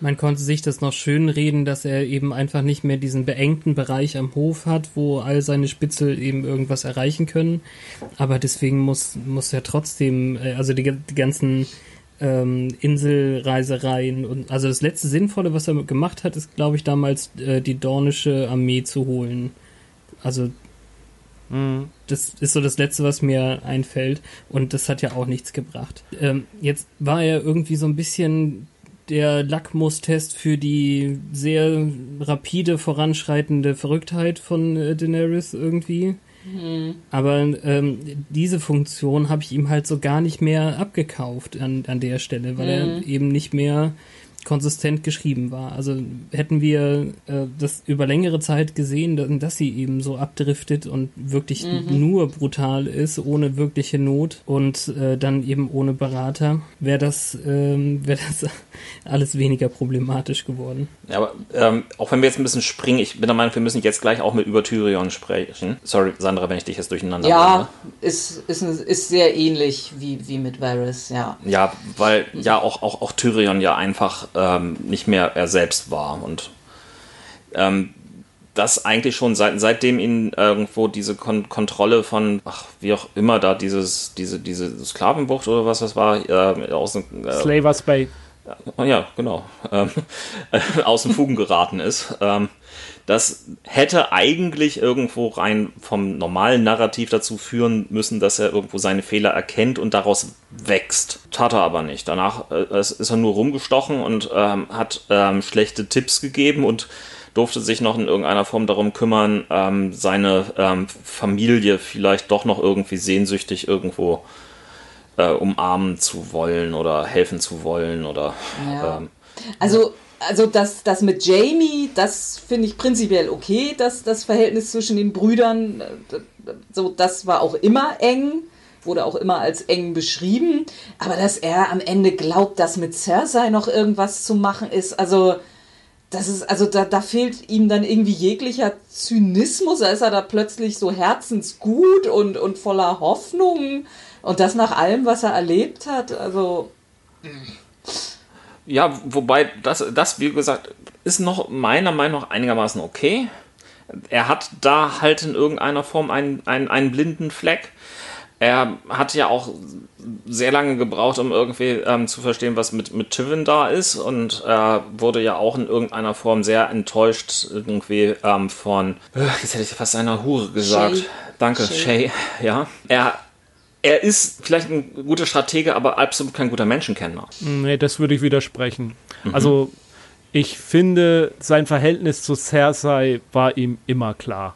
S3: Man konnte sich das noch schön reden, dass er eben einfach nicht mehr diesen beengten Bereich am Hof hat, wo all seine Spitzel eben irgendwas erreichen können. Aber deswegen muss, muss er trotzdem, äh, also die, die ganzen ähm, Inselreisereien und also das letzte Sinnvolle, was er gemacht hat, ist, glaube ich, damals äh, die dornische Armee zu holen. Also
S4: Mhm.
S3: das ist so das Letzte, was mir einfällt. Und das hat ja auch nichts gebracht. Ähm, jetzt war er irgendwie so ein bisschen der Lackmustest für die sehr rapide voranschreitende Verrücktheit von äh, Daenerys irgendwie. Aber ähm, diese Funktion habe ich ihm halt so gar nicht mehr abgekauft an, an der Stelle, weil er eben nicht mehr konsistent geschrieben war. Also hätten wir äh, das über längere Zeit gesehen, dass, dass sie eben so abdriftet und wirklich nur brutal ist, ohne wirkliche Not und äh, dann eben ohne Berater, wäre das, ähm, wäre das alles weniger problematisch geworden.
S2: Ja, aber ähm, auch wenn wir jetzt ein bisschen springen, ich bin der Meinung, wir müssen jetzt gleich auch mit über Tyrion sprechen. Sorry, Sandra, wenn ich dich jetzt durcheinander
S1: ja, ist, ist, ist sehr ähnlich wie, wie mit Varys, ja.
S2: Ja, weil ja auch, auch, auch Tyrion ja einfach ähm, nicht mehr er selbst war und ähm, das eigentlich schon seit, seitdem ihn irgendwo diese Kon Kontrolle von, ach, wie auch immer da dieses, diese, diese Sklavenbucht oder was das war, äh, aus dem, äh,
S4: Slavers Bay.
S2: Ja, genau, ähm, aus den Fugen geraten ist. Ähm, das hätte eigentlich irgendwo rein vom normalen Narrativ dazu führen müssen, dass er irgendwo seine Fehler erkennt und daraus wächst. Tat er aber nicht. Danach äh, ist er nur rumgestochen und ähm, hat ähm, schlechte Tipps gegeben und durfte sich noch in irgendeiner Form darum kümmern, ähm, seine ähm, Familie vielleicht doch noch irgendwie sehnsüchtig irgendwo äh, umarmen zu wollen oder helfen zu wollen oder
S1: Ja.
S2: ähm,
S1: Also, also das, das mit Jamie, das finde ich prinzipiell okay, dass das Verhältnis zwischen den Brüdern, äh, so, das war auch immer eng, wurde auch immer als eng beschrieben, aber dass er am Ende glaubt, dass mit Cersei noch irgendwas zu machen ist, also das ist, also da, da fehlt ihm dann irgendwie jeglicher Zynismus, da ist er da plötzlich so herzensgut und, und voller Hoffnung und das nach allem, was er erlebt hat, also
S2: Ja, wobei das, das, wie gesagt, ist noch meiner Meinung nach einigermaßen okay. Er hat da halt in irgendeiner Form einen, einen, einen blinden Fleck. Er hat ja auch sehr lange gebraucht, um irgendwie ähm, zu verstehen, was mit, mit Tivin da ist und er wurde ja auch in irgendeiner Form sehr enttäuscht irgendwie ähm, von, äh, jetzt hätte ich fast einer Hure gesagt.
S1: Shay.
S2: Danke,
S1: Shay.
S2: Shay. Ja, er, er ist vielleicht ein guter Stratege, aber absolut kein guter Menschenkenner.
S4: Nee, das würde ich widersprechen. Also, ich finde, sein Verhältnis zu Cersei war ihm immer klar.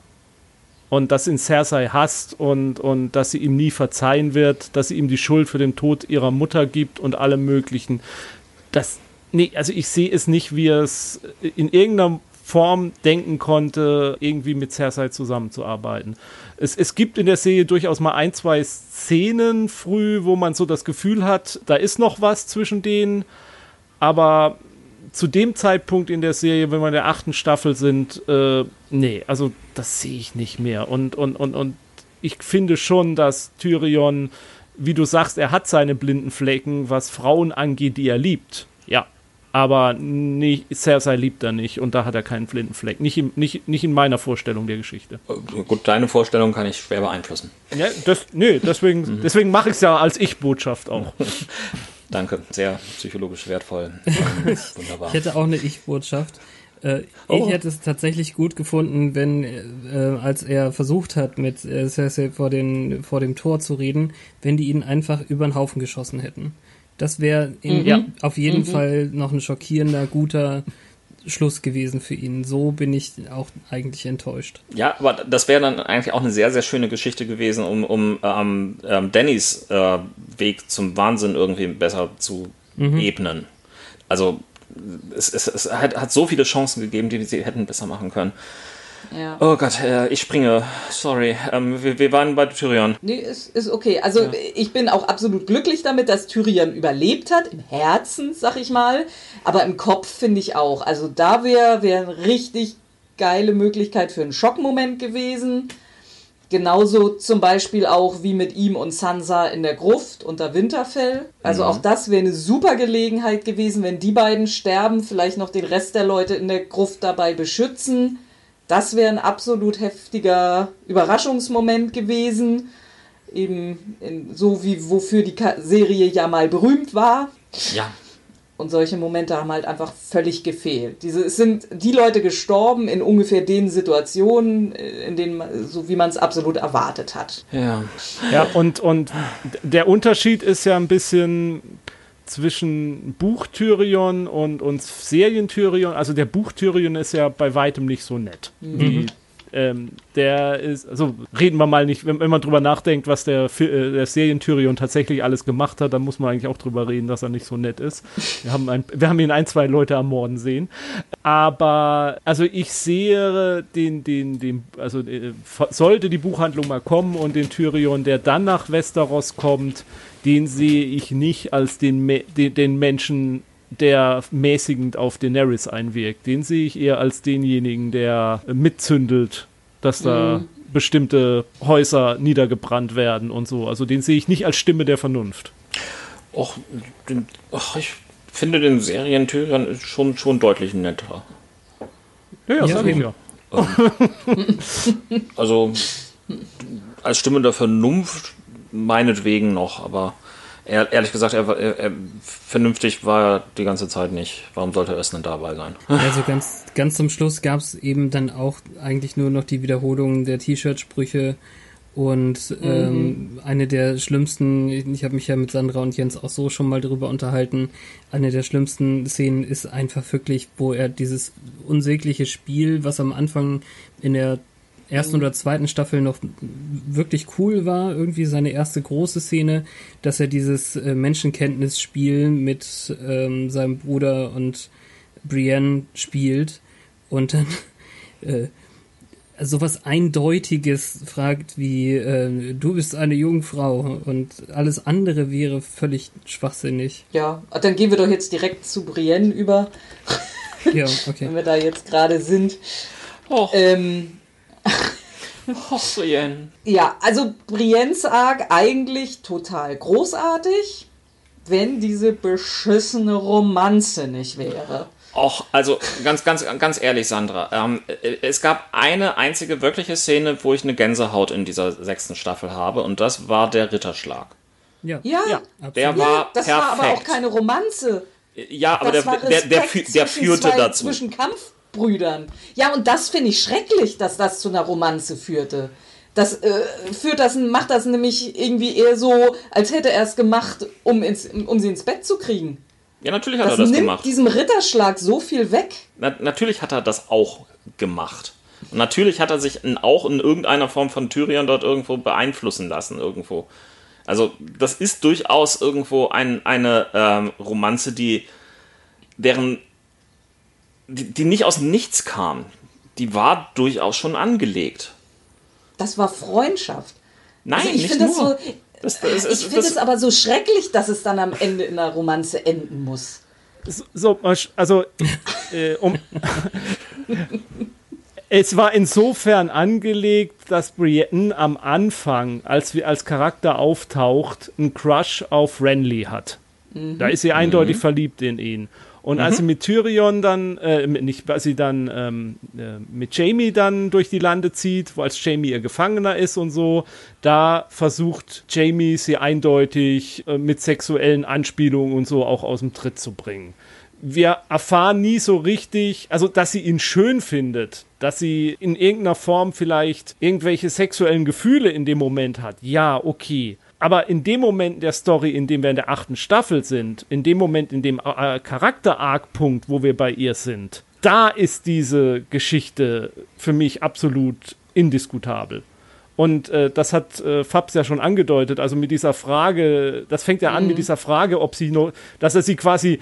S4: Und dass ihn Cersei hasst und, und dass sie ihm nie verzeihen wird, dass sie ihm die Schuld für den Tod ihrer Mutter gibt und allem Möglichen. Das, nee, also ich sehe es nicht, wie er es in irgendeiner Form denken konnte, irgendwie mit Cersei zusammenzuarbeiten. Es, es gibt in der Serie durchaus mal ein, zwei Szenen früh, wo man so das Gefühl hat, da ist noch was zwischen denen, aber zu dem Zeitpunkt in der Serie, wenn wir in der achten Staffel sind, äh, nee, also das sehe ich nicht mehr. Und, und, und, und ich finde schon, dass Tyrion, wie du sagst, er hat seine blinden Flecken, was Frauen angeht, die er liebt. Aber nicht, Cersei liebt er nicht und da hat er keinen Flintenfleck. Nicht, im, nicht, nicht in meiner Vorstellung der Geschichte.
S2: Gut, deine Vorstellung kann ich schwer beeinflussen.
S4: Ja, das, nee, deswegen, mhm. deswegen mache ich es ja als Ich-Botschaft auch.
S2: Danke, sehr psychologisch wertvoll.
S3: Wunderbar. Ich hätte auch eine Ich-Botschaft. Äh, oh. Ich hätte es tatsächlich gut gefunden, wenn, äh, als er versucht hat, mit äh, Cersei vor, den, vor dem Tor zu reden, wenn die ihn einfach über den Haufen geschossen hätten. Das wäre mhm. auf jeden mhm. Fall noch ein schockierender, guter Schluss gewesen für ihn. So bin ich auch eigentlich enttäuscht.
S2: Ja, aber das wäre dann eigentlich auch eine sehr, sehr schöne Geschichte gewesen, um, um ähm, ähm, Dannys äh, Weg zum Wahnsinn irgendwie besser zu mhm. ebnen. Also es, es, es hat, hat, so viele Chancen gegeben, die sie hätten besser machen können. Ja. Oh Gott, äh, ich springe. Sorry. Ähm, wir, wir, waren bei Tyrion.
S1: Nee, ist, ist okay. Also ja. ich bin auch absolut glücklich damit, dass Tyrion überlebt hat. Im Herzen, sag ich mal. Aber im Kopf finde ich auch. Also da wäre wär eine richtig geile Möglichkeit für einen Schockmoment gewesen. Genauso zum Beispiel auch wie mit ihm und Sansa in der Gruft unter Winterfell. Also mhm. auch das wäre eine super Gelegenheit gewesen, wenn die beiden sterben, vielleicht noch den Rest der Leute in der Gruft dabei beschützen. Das wäre ein absolut heftiger Überraschungsmoment gewesen. Eben in, so wie wofür die Serie ja mal berühmt war.
S2: Ja.
S1: Und solche Momente haben halt einfach völlig gefehlt. Diese, es sind die Leute gestorben in ungefähr den Situationen, äh, in denen, so wie man es absolut erwartet hat.
S4: Ja. Ja, und, und der Unterschied ist ja ein bisschen zwischen Buchtyrion und, und Serientyrion. Also der Buchtyrion ist ja bei weitem nicht so nett mhm. wie ähm, der ist, also reden wir mal nicht, wenn, wenn man drüber nachdenkt, was der, äh, der Serien-Tyrion tatsächlich alles gemacht hat, dann muss man eigentlich auch drüber reden, dass er nicht so nett ist. Wir haben, ein, wir haben ihn ein, zwei Leute ermorden sehen. Aber, also ich sehe den, den, den, also äh, sollte die Buchhandlung mal kommen und den Tyrion, der dann nach Westeros kommt, den sehe ich nicht als den, den, den Menschen, der mäßigend auf Daenerys einwirkt. Den sehe ich eher als denjenigen, der mitzündelt, dass da mhm. bestimmte Häuser niedergebrannt werden und so. Also den sehe ich nicht als Stimme der Vernunft.
S2: Och, den, ach, ich finde den Serientyrion schon, schon deutlich netter.
S4: Ja, ja, sag ich ja.
S2: Ähm, also als Stimme der Vernunft meinetwegen noch, aber er, ehrlich gesagt, er, er, er, vernünftig war er die ganze Zeit nicht. Warum sollte er erst denn dabei sein?
S3: Also ganz, ganz zum Schluss gab es eben dann auch eigentlich nur noch die Wiederholung der T-Shirt-Sprüche und mhm. ähm, eine der schlimmsten, ich habe mich ja mit Sandra und Jens auch so schon mal darüber unterhalten, eine der schlimmsten Szenen ist einfach wirklich, wo er dieses unsägliche Spiel, was am Anfang in der ersten oder zweiten Staffel noch wirklich cool war, irgendwie seine erste große Szene, dass er dieses äh, Menschenkenntnisspiel mit ähm, seinem Bruder und Brienne spielt und dann äh, sowas Eindeutiges fragt wie äh, du bist eine Jungfrau und alles andere wäre völlig schwachsinnig.
S1: Ja, dann gehen wir doch jetzt direkt zu Brienne über.
S3: ja, okay.
S1: Wenn wir da jetzt gerade sind.
S2: Oh. Ähm, Oh, Brienne.
S1: Ja, also Briennes Arc eigentlich total großartig, wenn diese beschissene Romanze nicht wäre.
S2: Och, also ganz, ganz, ganz ehrlich, Sandra. Ähm, es gab eine einzige wirkliche Szene, wo ich eine Gänsehaut in dieser sechsten Staffel habe, und das war der Ritterschlag.
S1: Ja, ja,
S2: ja der war ja,
S1: das
S2: perfekt.
S1: war aber auch keine Romanze.
S2: Ja, aber das der, der, der, der, führte dazu.
S1: Zwischen Kampf Brüdern. Ja, und das finde ich schrecklich, dass das zu einer Romanze führte. Das äh, führt das, macht das nämlich irgendwie eher so, als hätte er es gemacht, um, ins, um sie ins Bett zu kriegen.
S2: Ja, natürlich hat das er das
S1: nimmt
S2: gemacht.
S1: diesem Ritterschlag so viel weg.
S2: Na, natürlich hat er das auch gemacht. Und natürlich hat er sich in, auch in irgendeiner Form von Tyrion dort irgendwo beeinflussen lassen, irgendwo. Also, das ist durchaus irgendwo ein, eine ähm, Romanze, die deren die, die nicht aus nichts kam. Die war durchaus schon angelegt.
S1: Das war Freundschaft.
S2: Nein, also ich nicht nur. Das so,
S1: das, das, ich finde es aber so schrecklich, dass es dann am Ende in einer Romanze enden muss.
S4: So, also, äh, um. es war insofern angelegt, dass Brienne am Anfang, als wir als Charakter auftaucht, einen Crush auf Renly hat. Mhm. Da ist sie eindeutig mhm. verliebt in ihn. Und als mhm. sie mit Tyrion dann, äh, nicht, als sie dann ähm, äh, mit Jamie dann durch die Lande zieht, wo als Jamie ihr Gefangener ist und so, da versucht Jamie sie eindeutig äh, mit sexuellen Anspielungen und so auch aus dem Tritt zu bringen. Wir erfahren nie so richtig, also dass sie ihn schön findet, dass sie in irgendeiner Form vielleicht irgendwelche sexuellen Gefühle in dem Moment hat. Ja, okay. Aber in dem Moment der Story, in dem wir in der achten Staffel sind, in dem Moment, in dem äh, Charakter-Arc-Punkt, wo wir bei ihr sind, da ist diese Geschichte für mich absolut indiskutabel. Und äh, das hat äh, Fabs ja schon angedeutet, also mit dieser Frage, das fängt ja mhm. an mit mhm. dieser Frage, ob sie noch, dass er sie quasi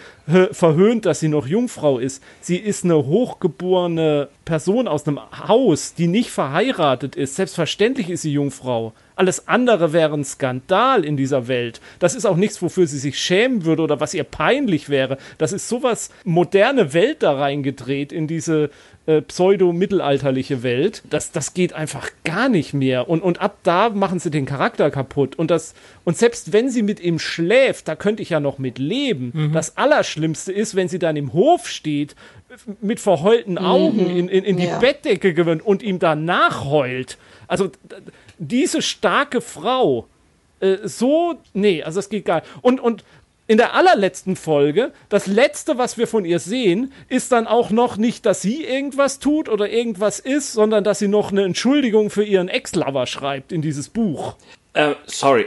S4: verhöhnt, dass sie noch Jungfrau ist. Sie ist eine hochgeborene Person aus einem Haus, die nicht verheiratet ist. Selbstverständlich ist sie Jungfrau. Alles andere wäre ein Skandal in dieser Welt. Das ist auch nichts, wofür sie sich schämen würde oder was ihr peinlich wäre. Das ist sowas moderne Welt da reingedreht in diese äh, pseudo-mittelalterliche Welt. Das, das geht einfach gar nicht mehr. Und, und ab da machen sie den Charakter kaputt. Und, das, und selbst wenn sie mit ihm schläft, da könnte ich ja noch mit leben. Mhm. Das Allerschlimmste ist, wenn sie dann im Hof steht mit verheulten Augen mhm. in, in, in die ja. Bettdecke gewöhnt und ihm danach heult. Also diese starke Frau, äh, so, nee, also das geht gar nicht. Und, und in der allerletzten Folge, das letzte, was wir von ihr sehen, ist dann auch noch nicht, dass sie irgendwas tut oder irgendwas ist, sondern dass sie noch eine Entschuldigung für ihren Ex-Lover schreibt in dieses Buch.
S2: Äh, sorry.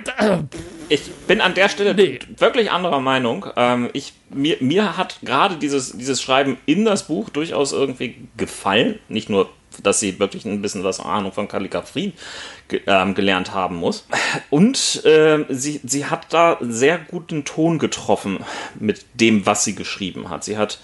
S2: Ich bin an der Stelle nee. wirklich anderer Meinung. Ähm, ich, mir, mir hat gerade dieses, dieses Schreiben in das Buch durchaus irgendwie gefallen. Nicht nur dass sie wirklich ein bisschen was Ahnung von Kalligrafie ge ähm, gelernt haben muss. Und äh, sie, sie hat da sehr guten Ton getroffen mit dem, was sie geschrieben hat. Sie hat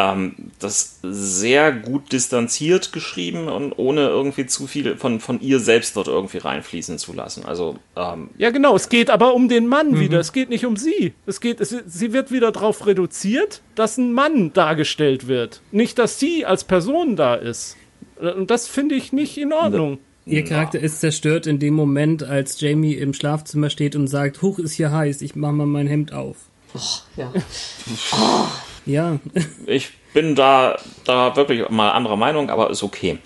S2: ähm, das sehr gut distanziert geschrieben und ohne irgendwie zu viel von, von ihr selbst dort irgendwie reinfließen zu lassen. Also ähm,
S4: ja, genau. Es geht aber um den Mann mhm. wieder. Es geht nicht um sie. Es geht, es, sie wird wieder darauf reduziert, dass ein Mann dargestellt wird, nicht, dass sie als Person da ist. Und das finde ich nicht in Ordnung.
S3: Ihr Charakter ist zerstört in dem Moment, als Jamie im Schlafzimmer steht und sagt, Huch, ist hier heiß, ich mach mal mein Hemd auf. Oh, ja.
S2: oh. Ja. Ich bin da, da wirklich mal anderer Meinung, aber ist okay.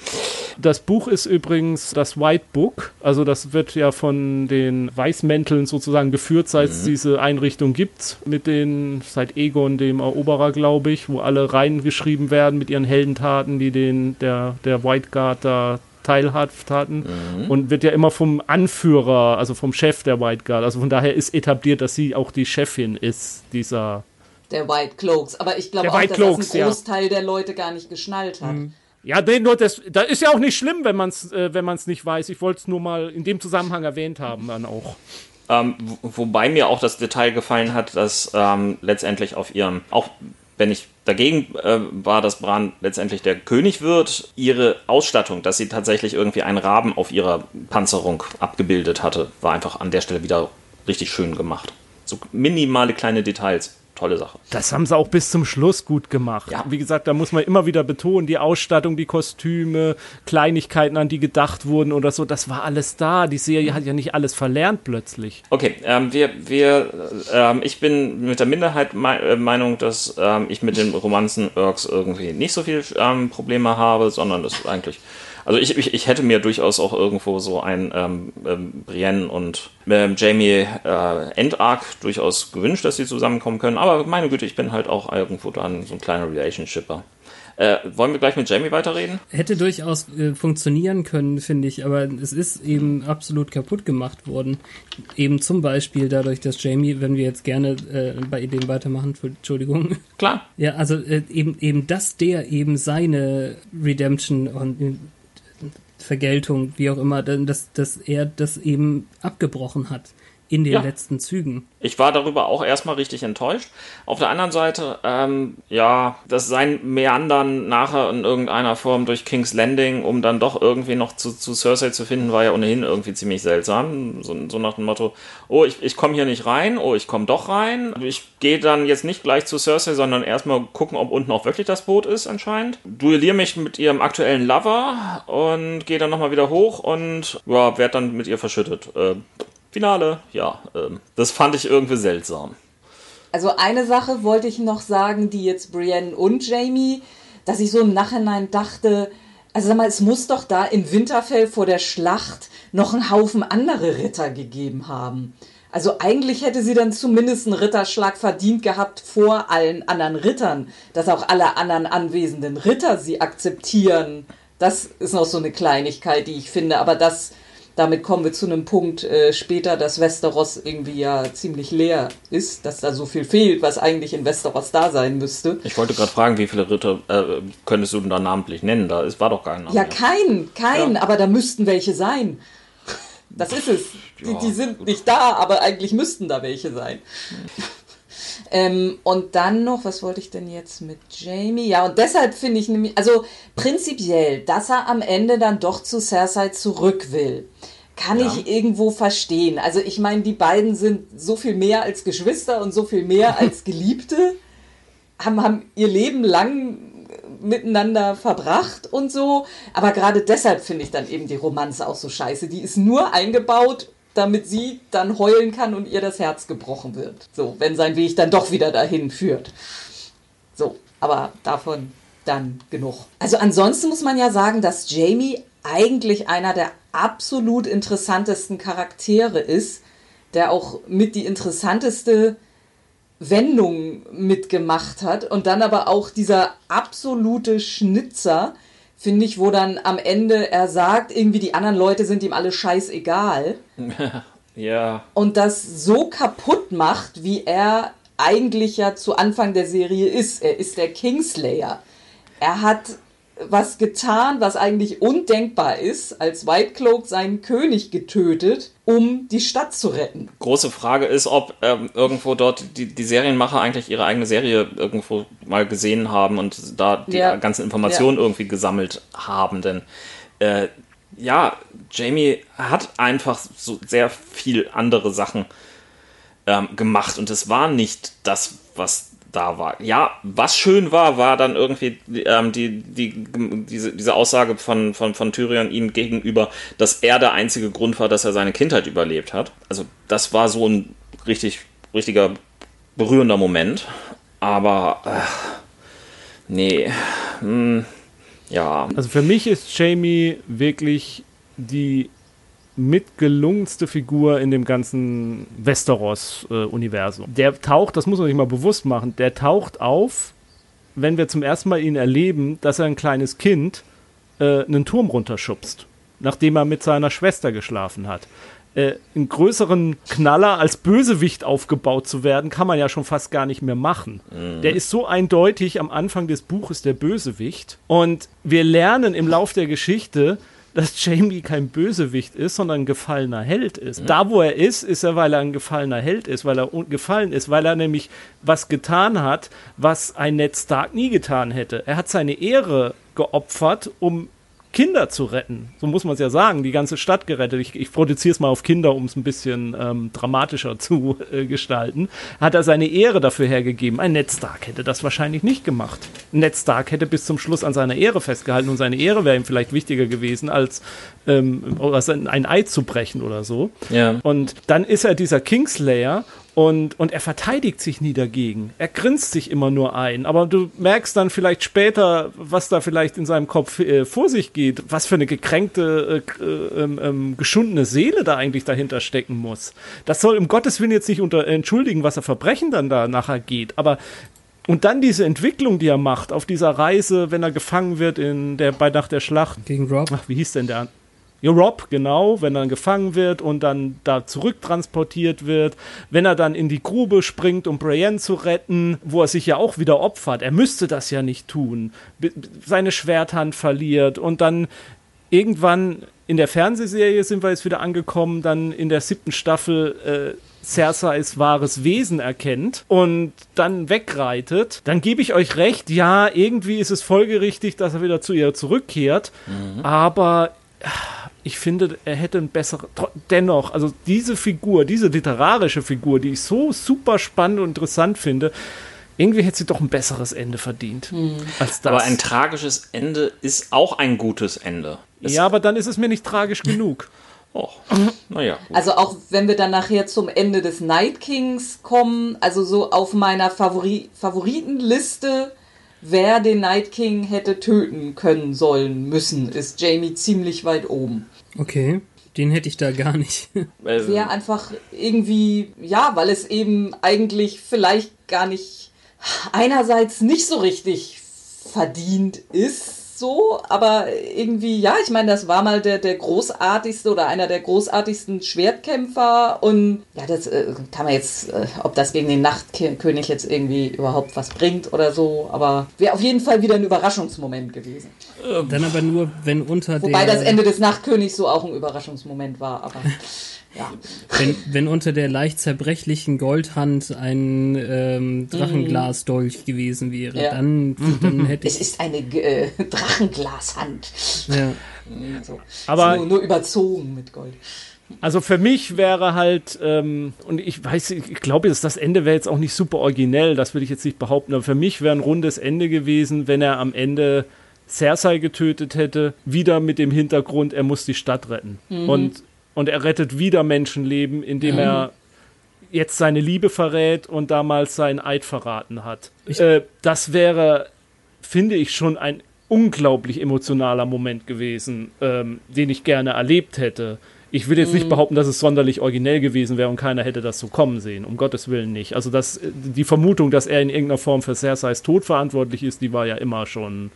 S4: Das Buch ist übrigens das White Book. Also das wird ja von den Weißmänteln sozusagen geführt, seit es mhm. diese Einrichtung gibt, mit den, seit Egon dem Eroberer, glaube ich, wo alle reingeschrieben werden mit ihren Heldentaten, die den, der, der White Guard da teilhaft hatten mhm. und wird ja immer vom Anführer, also vom Chef der White Guard, also von daher ist etabliert, dass sie auch die Chefin ist dieser
S1: der White Cloaks. Aber ich glaube auch, dass Cloaks, das ein Großteil ja. der Leute gar nicht geschnallt hat. Mhm.
S4: Ja, nee, nur das, das ist ja auch nicht schlimm, wenn man es äh, wenn man's nicht weiß. Ich wollte es nur mal in dem Zusammenhang erwähnt haben, dann auch.
S2: Ähm, wobei mir auch das Detail gefallen hat, dass ähm, letztendlich auf ihrem, auch wenn ich dagegen äh, war, dass Bran letztendlich der König wird, ihre Ausstattung, dass sie tatsächlich irgendwie einen Raben auf ihrer Panzerung abgebildet hatte, war einfach an der Stelle wieder richtig schön gemacht. So minimale kleine Details tolle Sache.
S4: Das haben sie auch bis zum Schluss gut gemacht. Ja. Wie gesagt, da muss man immer wieder betonen, die Ausstattung, die Kostüme, Kleinigkeiten, an die gedacht wurden oder so, das war alles da. Die Serie hat ja nicht alles verlernt plötzlich.
S2: Okay, ähm, wir, wir, ähm, ich bin mit der Minderheit me äh, Meinung, dass ähm, ich mit den Romanzen Irks irgendwie nicht so viel ähm, Probleme habe, sondern das eigentlich also ich, ich, ich hätte mir durchaus auch irgendwo so ein ähm, ähm, Brienne und ähm, Jamie äh, Endarc durchaus gewünscht, dass sie zusammenkommen können. Aber meine Güte, ich bin halt auch irgendwo dann so ein kleiner Relationshipper. Äh, wollen wir gleich mit Jamie weiterreden?
S3: Hätte durchaus äh, funktionieren können, finde ich, aber es ist eben absolut kaputt gemacht worden. Eben zum Beispiel dadurch, dass Jamie, wenn wir jetzt gerne äh, bei dem weitermachen, Entschuldigung.
S2: Klar.
S3: Ja, also äh, eben, eben, dass der eben seine Redemption und Vergeltung, wie auch immer, dass, dass er das eben abgebrochen hat in den ja. letzten Zügen.
S2: Ich war darüber auch erstmal richtig enttäuscht. Auf der anderen Seite, ähm, ja, das sein Meandern nachher in irgendeiner Form durch King's Landing, um dann doch irgendwie noch zu, zu Cersei zu finden, war ja ohnehin irgendwie ziemlich seltsam. So, so nach dem Motto, oh, ich, ich komme hier nicht rein, oh, ich komme doch rein. Ich gehe dann jetzt nicht gleich zu Cersei, sondern erstmal gucken, ob unten auch wirklich das Boot ist anscheinend. Duelliere mich mit ihrem aktuellen Lover und gehe dann nochmal wieder hoch und ja, werde dann mit ihr verschüttet. Äh, Finale, ja, ähm, das fand ich irgendwie seltsam.
S1: Also eine Sache wollte ich noch sagen, die jetzt Brienne und Jamie, dass ich so im Nachhinein dachte, also sag mal, es muss doch da in Winterfell vor der Schlacht noch einen Haufen andere Ritter gegeben haben. Also eigentlich hätte sie dann zumindest einen Ritterschlag verdient gehabt vor allen anderen Rittern, dass auch alle anderen anwesenden Ritter sie akzeptieren. Das ist noch so eine Kleinigkeit, die ich finde, aber das damit kommen wir zu einem Punkt äh, später, dass Westeros irgendwie ja ziemlich leer ist, dass da so viel fehlt, was eigentlich in Westeros da sein müsste.
S2: Ich wollte gerade fragen, wie viele Ritter äh, könntest du denn da namentlich nennen? Da ist, war doch keiner.
S1: Ja, kein, kein, ja. aber da müssten welche sein. Das ist es. Die, ja, die sind gut. nicht da, aber eigentlich müssten da welche sein. Ähm, und dann noch, was wollte ich denn jetzt mit Jamie? Ja, und deshalb finde ich nämlich, also prinzipiell, dass er am Ende dann doch zu Cersei zurück will, kann ja. ich irgendwo verstehen. Also ich meine, die beiden sind so viel mehr als Geschwister und so viel mehr als Geliebte, haben, haben ihr Leben lang miteinander verbracht und so. Aber gerade deshalb finde ich dann eben die Romanze auch so scheiße. Die ist nur eingebaut, damit sie dann heulen kann und ihr das Herz gebrochen wird. So, wenn sein Weg dann doch wieder dahin führt. So, aber davon dann genug. Also ansonsten muss man ja sagen, dass Jamie eigentlich einer der absolut interessantesten Charaktere ist, der auch mit die interessanteste Wendung mitgemacht hat und dann aber auch dieser absolute Schnitzer, finde ich, wo dann am Ende er sagt, irgendwie die anderen Leute sind ihm alle scheißegal.
S2: ja.
S1: Und das so kaputt macht, wie er eigentlich ja zu Anfang der Serie ist. Er ist der Kingslayer. Er hat was getan, was eigentlich undenkbar ist, als White Cloak seinen König getötet, um die Stadt zu retten.
S2: Große Frage ist, ob ähm, irgendwo dort die, die Serienmacher eigentlich ihre eigene Serie irgendwo mal gesehen haben und da die ja. ganzen Informationen ja. irgendwie gesammelt haben. Denn äh, ja, Jamie hat einfach so sehr viel andere Sachen ähm, gemacht und es war nicht das, was da war. Ja, was schön war, war dann irgendwie ähm, die, die, diese, diese Aussage von, von, von Tyrion ihm gegenüber, dass er der einzige Grund war, dass er seine Kindheit überlebt hat. Also das war so ein richtig, richtiger berührender Moment. Aber äh, nee, hm, ja.
S4: Also für mich ist Jamie wirklich die mitgelungenste Figur in dem ganzen Westeros-Universum. Der taucht, das muss man sich mal bewusst machen, der taucht auf, wenn wir zum ersten Mal ihn erleben, dass er ein kleines Kind äh, einen Turm runterschubst, nachdem er mit seiner Schwester geschlafen hat. Äh, einen größeren Knaller als Bösewicht aufgebaut zu werden, kann man ja schon fast gar nicht mehr machen. Mhm. Der ist so eindeutig am Anfang des Buches der Bösewicht. Und wir lernen im Lauf der Geschichte, dass Jamie kein Bösewicht ist, sondern ein gefallener Held ist. Mhm. Da, wo er ist, ist er, weil er ein gefallener Held ist, weil er gefallen ist, weil er nämlich was getan hat, was ein Ned Stark nie getan hätte. Er hat seine Ehre geopfert, um Kinder zu retten. So muss man es ja sagen, die ganze Stadt gerettet. Ich, ich produziere es mal auf Kinder, um es ein bisschen ähm, dramatischer zu äh, gestalten. Hat er seine Ehre dafür hergegeben. Ein Ned Stark hätte das wahrscheinlich nicht gemacht. Ned Stark hätte bis zum Schluss an seiner Ehre festgehalten und seine Ehre wäre ihm vielleicht wichtiger gewesen, als ähm, ein Ei zu brechen oder so.
S2: Ja.
S4: Und dann ist er dieser Kingslayer und, und er verteidigt sich nie dagegen. Er grinst sich immer nur ein. Aber du merkst dann vielleicht später, was da vielleicht in seinem Kopf äh, vor sich geht, was für eine gekränkte, äh, äh, ähm, ähm, geschundene Seele da eigentlich dahinter stecken muss. Das soll im Gottes Willen jetzt nicht unter, entschuldigen, was er Verbrechen dann da nachher geht. Aber und dann diese Entwicklung, die er macht auf dieser Reise, wenn er gefangen wird in der bei Nacht der Schlacht.
S3: Gegen Rob.
S4: Ach, wie hieß denn der? Rob, genau, wenn er dann gefangen wird und dann da zurücktransportiert wird, wenn er dann in die Grube springt, um Brienne zu retten, wo er sich ja auch wieder opfert. Er müsste das ja nicht tun. Seine Schwerthand verliert und dann irgendwann in der Fernsehserie sind wir jetzt wieder angekommen, dann in der siebten Staffel äh, Cersei's wahres Wesen erkennt und dann wegreitet, dann gebe ich euch recht, ja, irgendwie ist es folgerichtig, dass er wieder zu ihr zurückkehrt, mhm. aber ich finde, er hätte ein besseres. Dennoch, also diese Figur, diese literarische Figur, die ich so super spannend und interessant finde, irgendwie hätte sie doch ein besseres Ende verdient
S2: hm. als das. Aber ein tragisches Ende ist auch ein gutes Ende.
S4: Es ja, aber dann ist es mir nicht tragisch genug.
S2: Och, naja.
S1: Also auch wenn wir dann nachher zum Ende des Night Kings kommen, also so auf meiner Favori Favoritenliste, wer den Night King hätte töten können, sollen, müssen, ist Jamie ziemlich weit oben.
S3: Okay, den hätte ich da gar nicht.
S2: Also,
S1: Wäre einfach irgendwie, ja, weil es eben eigentlich vielleicht gar nicht einerseits nicht so richtig verdient ist, so, aber irgendwie, ja, ich meine, das war mal der, der großartigste oder einer der großartigsten Schwertkämpfer und ja, das äh, kann man jetzt, äh, ob das gegen den Nachtkönig jetzt irgendwie überhaupt was bringt oder so, aber wäre auf jeden Fall wieder ein Überraschungsmoment gewesen.
S3: Dann aber nur, wenn unter
S1: Wobei das Ende des Nachtkönigs so auch ein Überraschungsmoment war, aber ja.
S3: Wenn, wenn unter der leicht zerbrechlichen Goldhand ein ähm, Drachenglasdolch gewesen wäre,
S1: Ja.
S3: dann, dann hätte
S1: Es
S3: ich.
S1: ist eine äh, Drachenglashand.
S3: Ja.
S1: So.
S4: Aber-
S1: nur, nur überzogen mit Gold.
S4: Also für mich wäre halt, ähm, und ich weiß, ich glaube, dass das Ende wäre jetzt auch nicht super originell, das will ich jetzt nicht behaupten, aber für mich wäre ein rundes Ende gewesen, wenn er am Ende Cersei getötet hätte, wieder mit dem Hintergrund, er muss die Stadt retten. Und, und er rettet wieder Menschenleben, indem er jetzt seine Liebe verrät und damals seinen Eid verraten hat. Äh, das wäre, finde ich, schon ein unglaublich emotionaler Moment gewesen, ähm, den ich gerne erlebt hätte. Ich will jetzt nicht behaupten, dass es sonderlich originell gewesen wäre und keiner hätte das so kommen sehen, um Gottes Willen nicht. Also das, die Vermutung, dass er in irgendeiner Form für Cerseis Tod verantwortlich ist, die war ja immer schon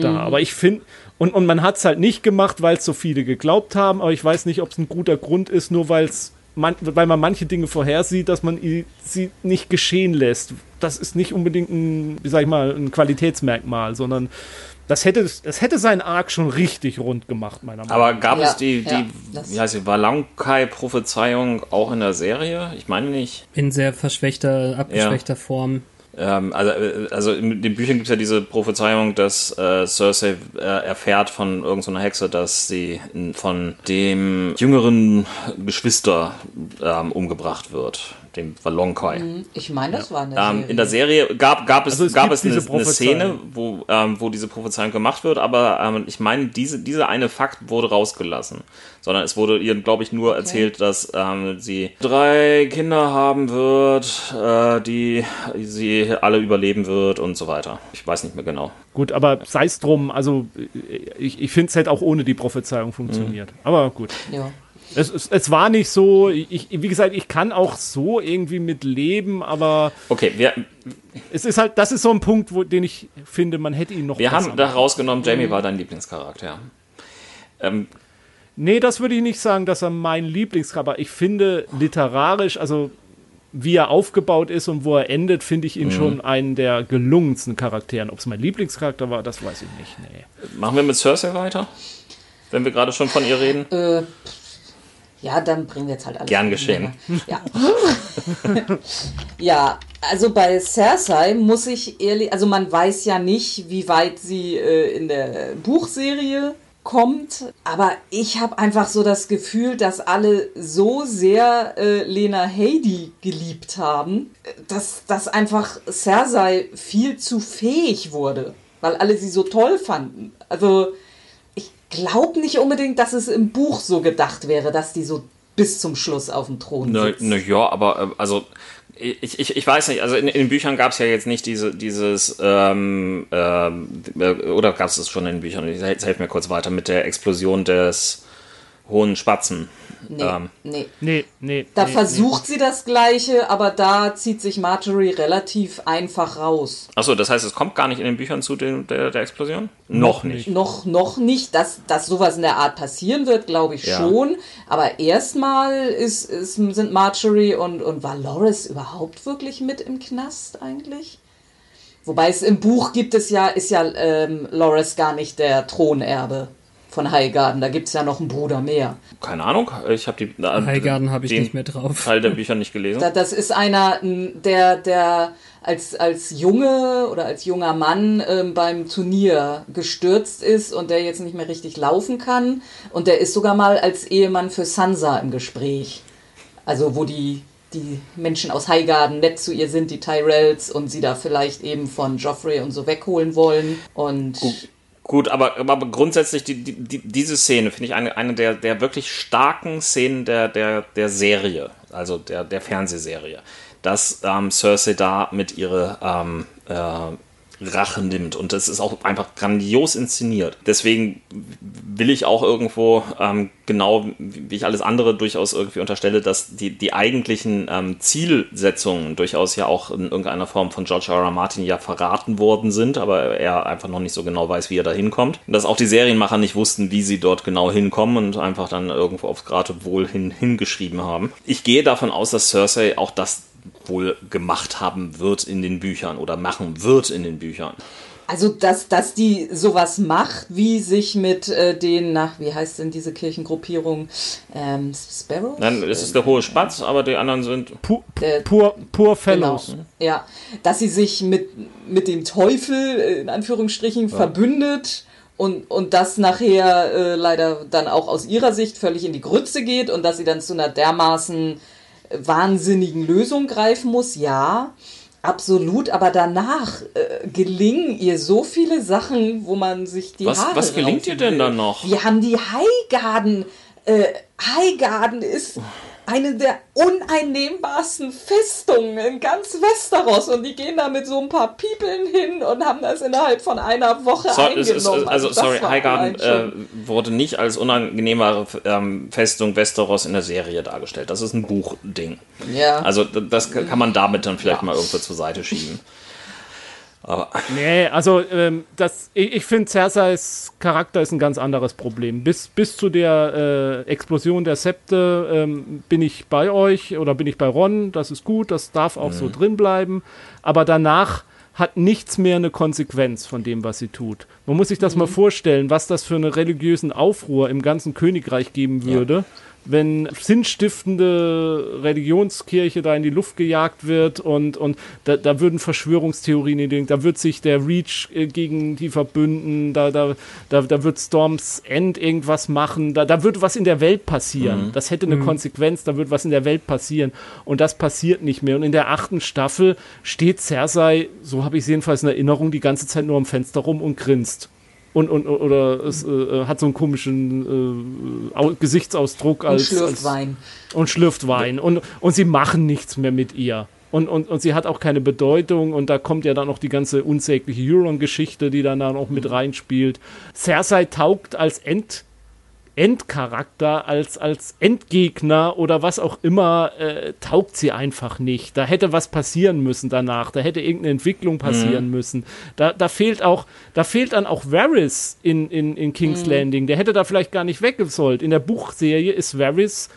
S4: da. Aber ich finde, und, und man hat es halt nicht gemacht, weil es so viele geglaubt haben, aber ich weiß nicht, ob es ein guter Grund ist, nur weil es man, weil man manche Dinge vorhersieht, dass man sie nicht geschehen lässt. Das ist nicht unbedingt ein, wie sag ich mal, ein Qualitätsmerkmal, sondern das hätte, das hätte seinen Arc schon richtig rund gemacht, meiner Meinung nach.
S2: aber gab
S1: Ja,
S2: es die,
S1: ja,
S2: die
S1: das-
S2: wie heißt sie, Valankai-Prophezeiung auch in der Serie? Ich meine nicht.
S3: In sehr verschwächter, abgeschwächter Form.
S2: Ähm, also, äh, also in den Büchern gibt es ja diese Prophezeiung, dass äh, Cersei äh, erfährt von irgendeiner Hexe, dass sie n- von dem jüngeren Geschwister ähm, umgebracht wird, dem Valonkai.
S1: Ich meine, das war eine
S2: Ähm,
S1: Serie.
S2: in der Serie gab, gab es,
S4: Also es
S2: gab es eine,
S4: diese
S2: eine Szene,
S4: Prophezeiung.
S2: wo, ähm, wo diese Prophezeiung gemacht wird, aber ähm, ich meine, diese, dieser eine Fakt wurde rausgelassen. Sondern es wurde ihr, glaube ich, nur erzählt, dass ähm, sie drei Kinder haben wird, äh, die sie alle überleben wird und so weiter. Ich weiß nicht mehr genau.
S4: Gut, aber sei es drum, also ich, ich finde es hätte auch ohne die Prophezeiung funktioniert. Aber gut.
S1: ja.
S4: Es, es, es war nicht so, ich, wie gesagt, ich kann auch so irgendwie mit leben, aber
S2: Okay, wir,
S4: es ist halt, das ist so ein Punkt, wo, den ich finde, man hätte ihn noch
S2: wir haben da rausgenommen, Jamie war dein Lieblingscharakter. Ähm,
S4: Nee, das würde ich nicht sagen, dass er mein Lieblingscharakter, aber ich finde literarisch, also wie er aufgebaut ist und wo er endet, finde ich ihn schon einen der gelungensten Charakteren. Ob es mein Lieblingscharakter war, das weiß ich nicht. Nee.
S2: machen wir mit Cersei weiter? Wenn wir gerade schon von ihr reden.
S1: Äh, ja, dann bringen wir jetzt halt alles.
S2: Gern
S1: durcheinander. Ja. ja, also bei Cersei muss ich ehrlich, also man weiß ja nicht, wie weit sie äh, in der Buchserie kommt, aber ich habe einfach so das Gefühl, dass alle so sehr äh, Lena Headey geliebt haben, dass, dass einfach Cersei viel zu fähig wurde, weil alle sie so toll fanden. Also glaube nicht unbedingt, dass es im Buch so gedacht wäre, dass die so bis zum Schluss auf dem Thron sitzt.
S2: na ja, aber äh, also ich, ich, ich weiß nicht, also in, in den Büchern gab es ja jetzt nicht diese, dieses, ähm, ähm, äh, oder gab es das schon in den Büchern? Jetzt helft mir kurz weiter mit der Explosion des hohen Spatzen.
S1: Nee,
S2: Ähm,
S1: nee.
S4: Nee, nee.
S1: Da
S4: nee,
S1: versucht sie das Gleiche, aber da zieht sich Marjorie relativ einfach raus.
S2: Achso, das heißt, es kommt gar nicht in den Büchern zu dem, der, der Explosion? Noch nicht.
S1: Noch, noch nicht, dass, dass sowas in der Art passieren wird, glaube ich
S2: Ja.
S1: schon. Aber erstmal ist, ist, sind Marjorie und, und war Loris überhaupt wirklich mit im Knast eigentlich? Wobei es im Buch gibt es ja, ist ja ähm, Loris gar nicht der Thronerbe von Highgarden. Da gibt es ja noch einen Bruder mehr.
S2: Keine Ahnung, ich habe die äh,
S3: Highgarden habe ich
S2: den
S3: nicht mehr drauf.
S2: Teil der Bücher nicht gelesen.
S1: Da, das ist einer, der, der als, als Junge oder als junger Mann ähm, beim Turnier gestürzt ist und der jetzt nicht mehr richtig laufen kann. Und der ist sogar mal als Ehemann für Sansa im Gespräch. Also wo die, die Menschen aus Highgarden nett zu ihr sind, die Tyrells, und sie da vielleicht eben von Joffrey und so wegholen wollen. Und
S2: Gut, aber, aber grundsätzlich die, die, diese Szene finde ich eine, eine der, der wirklich starken Szenen der, der, der Serie, also der, der Fernsehserie. Dass ähm, Cersei da mit ihrer ähm, äh, Rache nimmt. Und das ist auch einfach grandios inszeniert. Deswegen will ich auch irgendwo, ähm, genau wie ich alles andere durchaus irgendwie unterstelle, dass die, die eigentlichen ähm, Zielsetzungen durchaus ja auch in irgendeiner Form von George R. R. Martin ja verraten worden sind, aber er einfach noch nicht so genau weiß, wie er da hinkommt. Dass auch die Serienmacher nicht wussten, wie sie dort genau hinkommen und einfach dann irgendwo aufs Geratewohl hin, hingeschrieben haben. Ich gehe davon aus, dass Cersei auch das wohl gemacht haben wird in den Büchern oder machen wird in den Büchern.
S1: Also, dass, dass die sowas macht, wie sich mit äh, den, nach, wie heißt denn diese Kirchengruppierung? Ähm, Sparrows?
S2: Nein, es ist der hohe Spatz, aber die anderen sind.
S4: Pu pur, pur Fellows.
S1: Genau. Ja, dass sie sich mit, mit dem Teufel, äh, in Anführungsstrichen, ja. verbündet und, und das nachher äh, leider dann auch aus ihrer Sicht völlig in die Grütze geht und dass sie dann zu einer dermaßen wahnsinnigen Lösung greifen muss, ja. Absolut, aber danach äh, gelingen ihr so viele Sachen, wo man sich die
S2: was,
S1: Haare
S2: Was gelingt ihr denn dann noch?
S1: Wir haben die Highgarden. Äh, Highgarden ist eine der uneinnehmbarsten Festungen in ganz Westeros und die gehen da mit so ein paar Piepeln hin und haben das innerhalb von einer Woche so, eingenommen. Ist,
S2: also, also sorry, Highgarden äh, wurde nicht als unangenehmere ähm, Festung Westeros in der Serie dargestellt. Das ist ein Buchding. Ja. Also das kann man damit dann vielleicht ja. mal irgendwo zur Seite schieben.
S4: Aber nee, also ähm, das, ich, ich finde, Cersei's Charakter ist ein ganz anderes Problem. Bis, bis zu der äh, Explosion der Septe ähm, bin ich bei euch oder bin ich bei Ron. Das ist gut, das darf auch mhm. so drin bleiben. Aber danach hat nichts mehr eine Konsequenz von dem, was sie tut. Man muss sich das mhm. mal vorstellen, was das für einen religiösen Aufruhr im ganzen Königreich geben würde. Ja wenn sinnstiftende Religionskirche da in die Luft gejagt wird und, und da, da würden Verschwörungstheorien in den, da wird sich der Reach äh, gegen die verbünden, da, da, da, da wird Storms End irgendwas machen, da, da wird was in der Welt passieren. Mhm. Das hätte eine mhm. Konsequenz, da wird was in der Welt passieren. Und das passiert nicht mehr. Und in der achten Staffel steht Cersei, so habe ich es jedenfalls in Erinnerung, die ganze Zeit nur am Fenster rum und grinst und, und oder es äh, hat so einen komischen äh, Gesichtsausdruck als
S1: und schlürft Wein.
S4: Und schlürft Wein. Und und sie machen nichts mehr mit ihr. Und, und, und sie hat auch keine Bedeutung. Und da kommt ja dann noch die ganze unsägliche Euron-Geschichte, die dann da noch mit reinspielt. Cersei taugt als End Endcharakter, als, als Endgegner oder was auch immer, äh, taugt sie einfach nicht. Da hätte was passieren müssen danach. Da hätte irgendeine Entwicklung passieren mhm. müssen. Da, da fehlt auch, da fehlt dann auch Varys in, in, in King's mhm. Landing. Der hätte da vielleicht gar nicht weggesollt. In der Buchserie ist Varys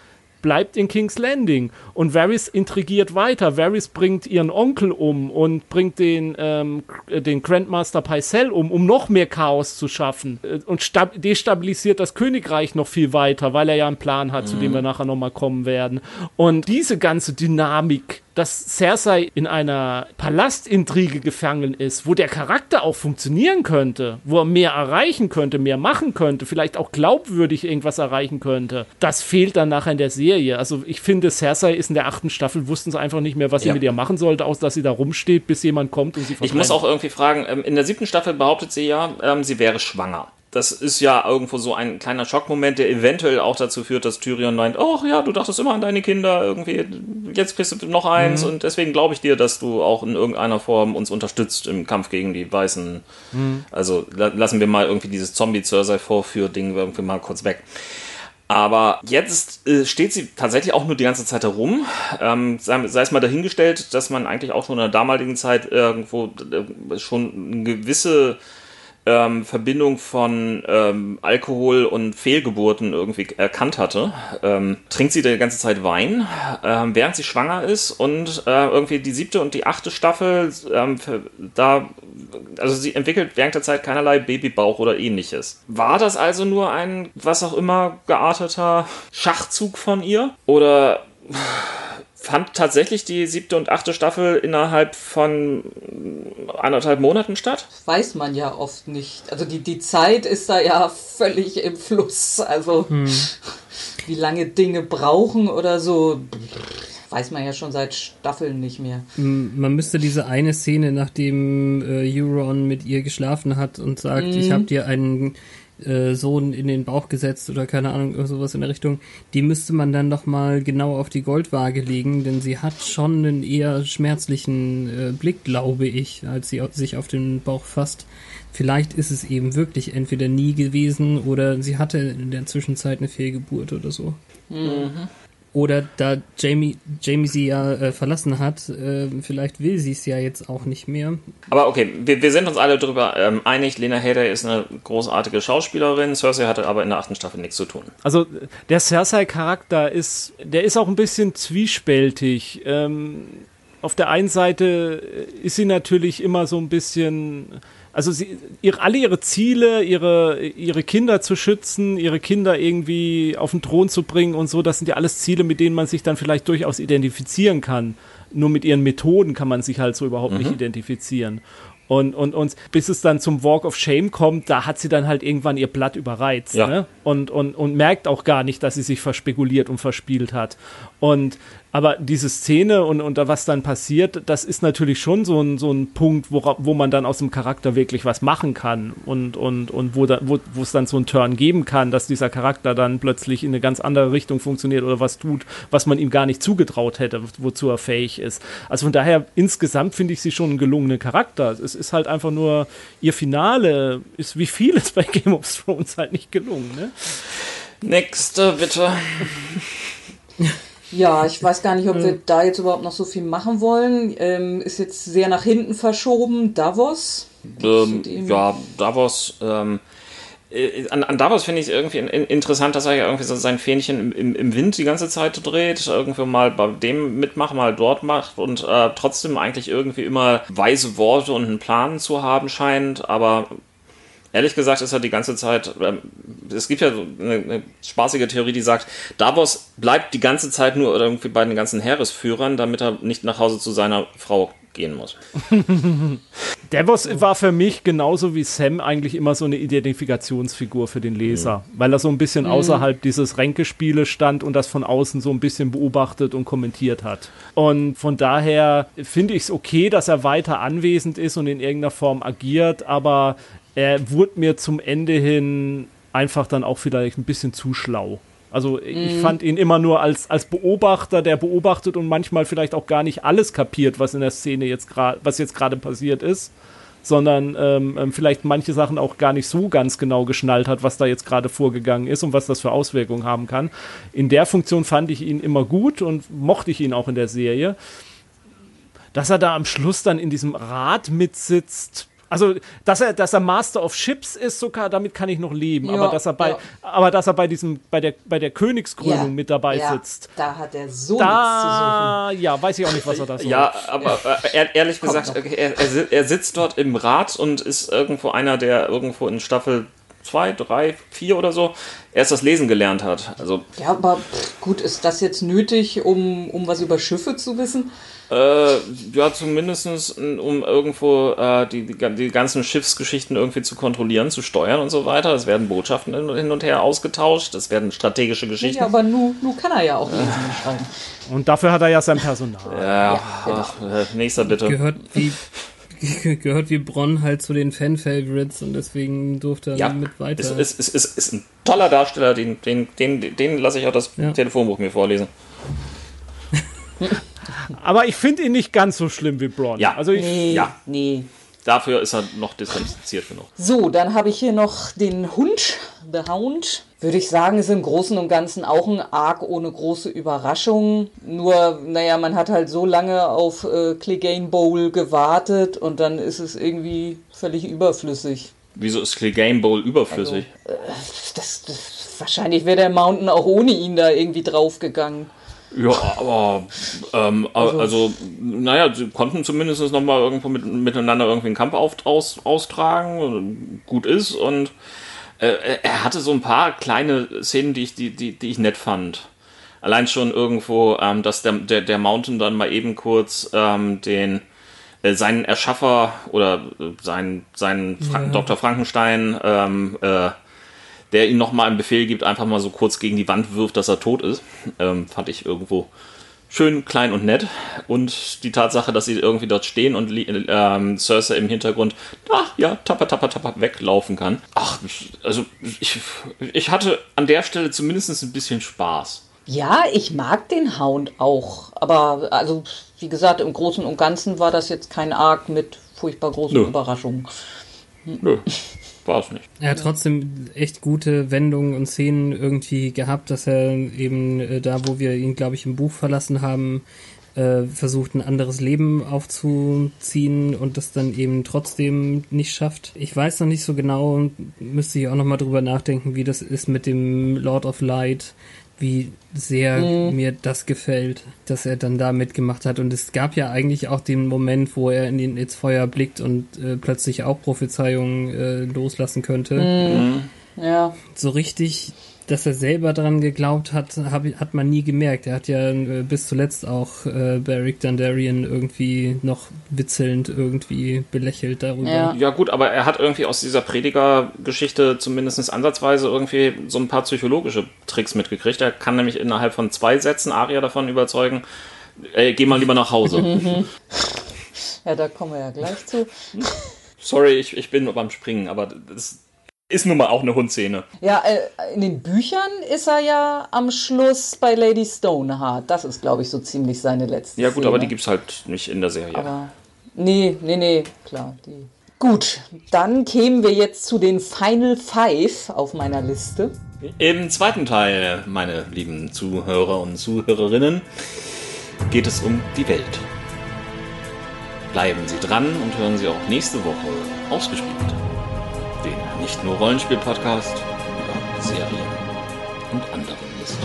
S4: bleibt in King's Landing. Und Varys intrigiert weiter. Varys bringt ihren Onkel um und bringt den, ähm, den Grandmaster Pycelle um, um noch mehr Chaos zu schaffen. Äh, und destabilisiert das Königreich noch viel weiter, weil er ja einen Plan hat, mhm. zu dem wir nachher nochmal kommen werden. Und diese ganze Dynamik dass Cersei in einer Palastintrige gefangen ist, wo der Charakter auch funktionieren könnte, wo er mehr erreichen könnte, mehr machen könnte, vielleicht auch glaubwürdig irgendwas erreichen könnte, das fehlt dann nachher in der Serie. Also ich finde, Cersei ist in der achten Staffel, wussten sie einfach nicht mehr, was ja. sie mit ihr machen sollte, außer dass sie da rumsteht, bis jemand kommt und sie
S2: verbrennt. Ich muss auch irgendwie fragen, ähm, in der siebten Staffel behauptet sie ja, ähm, sie wäre schwanger das ist ja irgendwo so ein kleiner Schockmoment, der eventuell auch dazu führt, dass Tyrion meint, oh ja, du dachtest immer an deine Kinder, irgendwie, jetzt kriegst du noch eins mhm. und deswegen glaube ich dir, dass du auch in irgendeiner Form uns unterstützt im Kampf gegen die Weißen. Mhm. Also lassen wir mal irgendwie dieses Zombie-Cersei-Vorführ-Ding irgendwie mal kurz weg. Aber jetzt äh, steht sie tatsächlich auch nur die ganze Zeit herum. Ähm, sei, sei, es mal dahingestellt, dass man eigentlich auch schon in der damaligen Zeit irgendwo äh, schon eine gewisse ähm, Verbindung von ähm, Alkohol und Fehlgeburten irgendwie erkannt hatte, ähm, trinkt sie die ganze Zeit Wein, ähm, während sie schwanger ist und äh, irgendwie die siebte und die achte Staffel ähm, da also sie entwickelt während der Zeit keinerlei Babybauch oder ähnliches. War das also nur ein was auch immer gearteter Schachzug von ihr oder fand tatsächlich die siebte und achte Staffel innerhalb von anderthalb Monaten statt?
S1: Weiß man ja oft nicht. Also die, die Zeit ist da ja völlig im Fluss. Also hm. wie lange Dinge brauchen oder so, weiß man ja schon seit Staffeln nicht mehr.
S3: Man müsste diese eine Szene, nachdem äh, Euron mit ihr geschlafen hat und sagt, mhm. ich habe dir einen äh, Sohn in den Bauch gesetzt oder keine Ahnung, sowas in der Richtung, die müsste man dann noch mal genau auf die Goldwaage legen, denn sie hat schon einen eher schmerzlichen äh, Blick, glaube ich, als sie sich auf den Bauch fasst. Vielleicht ist es eben wirklich entweder nie gewesen oder sie hatte in der Zwischenzeit eine Fehlgeburt oder so. Mhm. Oder da Jamie, Jamie sie ja äh, verlassen hat, äh, vielleicht will sie es ja jetzt auch nicht mehr.
S2: Aber okay, wir, wir sind uns alle darüber ähm, einig, Lena Headey ist eine großartige Schauspielerin, Cersei hatte aber in der achten Staffel nichts zu tun.
S4: Also der Cersei-Charakter ist, der ist auch ein bisschen zwiespältig. Ähm, auf der einen Seite ist sie natürlich immer so ein bisschen also sie, ihre, alle ihre Ziele, ihre, ihre Kinder zu schützen, ihre Kinder irgendwie auf den Thron zu bringen und so, das sind ja alles Ziele, mit denen man sich dann vielleicht durchaus identifizieren kann. Nur mit ihren Methoden kann man sich halt so überhaupt mhm. nicht identifizieren. Und, und, und bis es dann zum Walk of Shame kommt, da hat sie dann halt irgendwann ihr Blatt überreizt. Ja. Ne? Und, und, und merkt auch gar nicht, dass sie sich verspekuliert und verspielt hat. Und aber diese Szene und, und was dann passiert, das ist natürlich schon so ein, so ein Punkt, wo, wo man dann aus dem Charakter wirklich was machen kann und, und, und wo, da, wo, wo es dann so einen Turn geben kann, dass dieser Charakter dann plötzlich in eine ganz andere Richtung funktioniert oder was tut, was man ihm gar nicht zugetraut hätte, wozu er fähig ist. Also von daher, insgesamt finde ich sie schon einen gelungenen Charakter. Es ist halt einfach nur, ihr Finale ist wie vieles bei Game of Thrones halt nicht gelungen. Ne?
S2: Nächste, bitte.
S1: Ja, ich weiß gar nicht, ob wir da jetzt überhaupt noch so viel machen wollen. Ähm, ist jetzt sehr nach hinten verschoben. Davos?
S2: Ähm, ja, Davos. Ähm, äh, an, an, Davos finde ich es irgendwie in, interessant, dass er ja irgendwie so sein Fähnchen im, im, im, Wind die ganze Zeit dreht, irgendwie mal bei dem mitmacht, mal dort macht und äh, trotzdem eigentlich irgendwie immer weise Worte und einen Plan zu haben scheint, aber Ehrlich gesagt ist er die ganze Zeit, ähm, es gibt ja so eine, eine, spaßige Theorie, die sagt, Davos bleibt die ganze Zeit nur irgendwie bei den ganzen Heeresführern, damit er nicht nach Hause zu seiner Frau gehen muss.
S4: Davos war für mich genauso wie Sam eigentlich immer so eine Identifikationsfigur für den Leser, mhm. weil er so ein bisschen mhm. außerhalb dieses Ränkespiele stand und das von außen so ein bisschen beobachtet und kommentiert hat. Und von daher finde ich es okay, dass er weiter anwesend ist und in irgendeiner Form agiert, aber er wurde mir zum Ende hin einfach dann auch vielleicht ein bisschen zu schlau. Also ich mm. fand ihn immer nur als, als Beobachter, der beobachtet und manchmal vielleicht auch gar nicht alles kapiert, was in der Szene jetzt gerade, was jetzt gerade passiert ist, sondern ähm, ähm, vielleicht manche Sachen auch gar nicht so ganz genau geschnallt hat, was da jetzt gerade vorgegangen ist und was das für Auswirkungen haben kann. In der Funktion fand ich ihn immer gut und mochte ich ihn auch in der Serie. Dass er da am Schluss dann in diesem Rad mitsitzt, also, dass er, dass er Master of Ships ist, sogar, damit kann ich noch leben. Ja, aber dass er bei, ja. aber dass er bei diesem, bei der, bei der Königskrönung ja, mit dabei sitzt.
S1: Da hat er so da, nichts zu
S4: suchen. Ja, weiß ich auch nicht, was er da
S2: so Ja, aber äh, ehrlich gesagt, er, er, sitzt dort im Rat und ist irgendwo einer, der irgendwo in Staffel zwei, drei, vier oder so erst das Lesen gelernt hat. Also
S1: ja, aber gut, ist das jetzt nötig, um, um was über Schiffe zu wissen?
S2: Äh, ja, zumindest um irgendwo äh, die, die, die, ganzen Schiffsgeschichten irgendwie zu kontrollieren, zu steuern und so weiter. Es werden Botschaften hin und her ausgetauscht, es werden strategische Geschichten. Ja,
S1: aber nu, nu kann er ja auch lesen und schreiben.
S4: Und dafür hat er ja sein Personal.
S2: Ja, ja genau. ach, nächster bitte.
S3: Gehört wie gehört wie Bronn halt zu den Fan-Favorites und deswegen durfte er ja, mit weiter.
S2: Ist, ist, ist, ist, ist ein toller Darsteller, den, den, den, den lasse ich auch das ja. Telefonbuch mir vorlesen.
S4: Aber ich finde ihn nicht ganz so schlimm wie Braun.
S2: Ja,
S1: also ich, nee, ja. nee.
S2: Dafür ist er noch distanziert genug.
S1: So, dann habe ich hier noch den Hund, The Hound. Würde ich sagen, ist im Großen und Ganzen auch ein Arc ohne große Überraschung. Nur, naja, man hat halt so lange auf äh, Clegane Bowl gewartet und dann ist es irgendwie völlig überflüssig.
S2: Wieso ist Clegane Bowl überflüssig?
S1: Also, äh, das, das, wahrscheinlich wäre der Mountain auch ohne ihn da irgendwie draufgegangen.
S2: Ja, aber ähm, also, also, naja, sie konnten zumindest nochmal irgendwo mit, miteinander irgendwie einen Kampf auf, aus, austragen, gut ist und äh, er hatte so ein paar kleine Szenen, die ich, die, die, die ich nett fand. Allein schon irgendwo, ähm, dass der, der, der Mountain dann mal eben kurz ähm, den äh, seinen Erschaffer oder äh, seinen, seinen Fra ja. Dr. Frankenstein ähm, äh, der ihm nochmal einen Befehl gibt, einfach mal so kurz gegen die Wand wirft, dass er tot ist. Ähm, fand ich irgendwo schön klein und nett. Und die Tatsache, dass sie irgendwie dort stehen und ähm, Cersei im Hintergrund, ach ja, tapper, tapper, tapper, weglaufen kann. Ach, also ich, ich hatte an der Stelle zumindest ein bisschen Spaß.
S1: Ja, ich mag den Hound auch. Aber also, wie gesagt, im Großen und Ganzen war das jetzt kein Arc mit furchtbar großen Nö. Überraschungen.
S2: Nö war nicht.
S3: Er hat trotzdem echt gute Wendungen und Szenen irgendwie gehabt, dass er eben äh, da, wo wir ihn, glaube ich, im Buch verlassen haben, äh, versucht, ein anderes Leben aufzuziehen und das dann eben trotzdem nicht schafft. Ich weiß noch nicht so genau, müsste ich auch noch mal drüber nachdenken, wie das ist mit dem Lord of Light wie sehr mhm. mir das gefällt, dass er dann da mitgemacht hat. Und es gab ja eigentlich auch den Moment, wo er in den, ins Feuer blickt und äh, plötzlich auch Prophezeiungen äh, loslassen könnte.
S1: Mhm. Ja.
S3: So richtig dass er selber dran geglaubt hat, hab, hat man nie gemerkt. Er hat ja äh, bis zuletzt auch äh, Beric Dandarian irgendwie noch witzelnd irgendwie belächelt darüber.
S2: Ja. ja gut, aber er hat irgendwie aus dieser Prediger-Geschichte zumindest ansatzweise irgendwie so ein paar psychologische Tricks mitgekriegt. Er kann nämlich innerhalb von zwei Sätzen Aria davon überzeugen, ey, geh mal lieber nach Hause.
S1: ja, da kommen wir ja gleich zu.
S2: Sorry, ich, ich bin nur beim Springen, aber das ist nun mal auch eine Hundszene.
S1: Ja, äh, in den Büchern ist er ja am Schluss bei Lady Stoneheart. Das ist, glaube ich, so ziemlich seine letzte
S2: Ja gut,
S1: Szene.
S2: aber die gibt es halt nicht in der Serie.
S1: Aber nee, nee, nee, klar. Die. Gut, dann kämen wir jetzt zu den Final Five auf meiner Liste.
S2: Im zweiten Teil, meine lieben Zuhörer und Zuhörerinnen, geht es um die Welt. Bleiben Sie dran und hören Sie auch nächste Woche ausgespielt nicht nur Rollenspiel-Podcast über Serien und anderen Mist.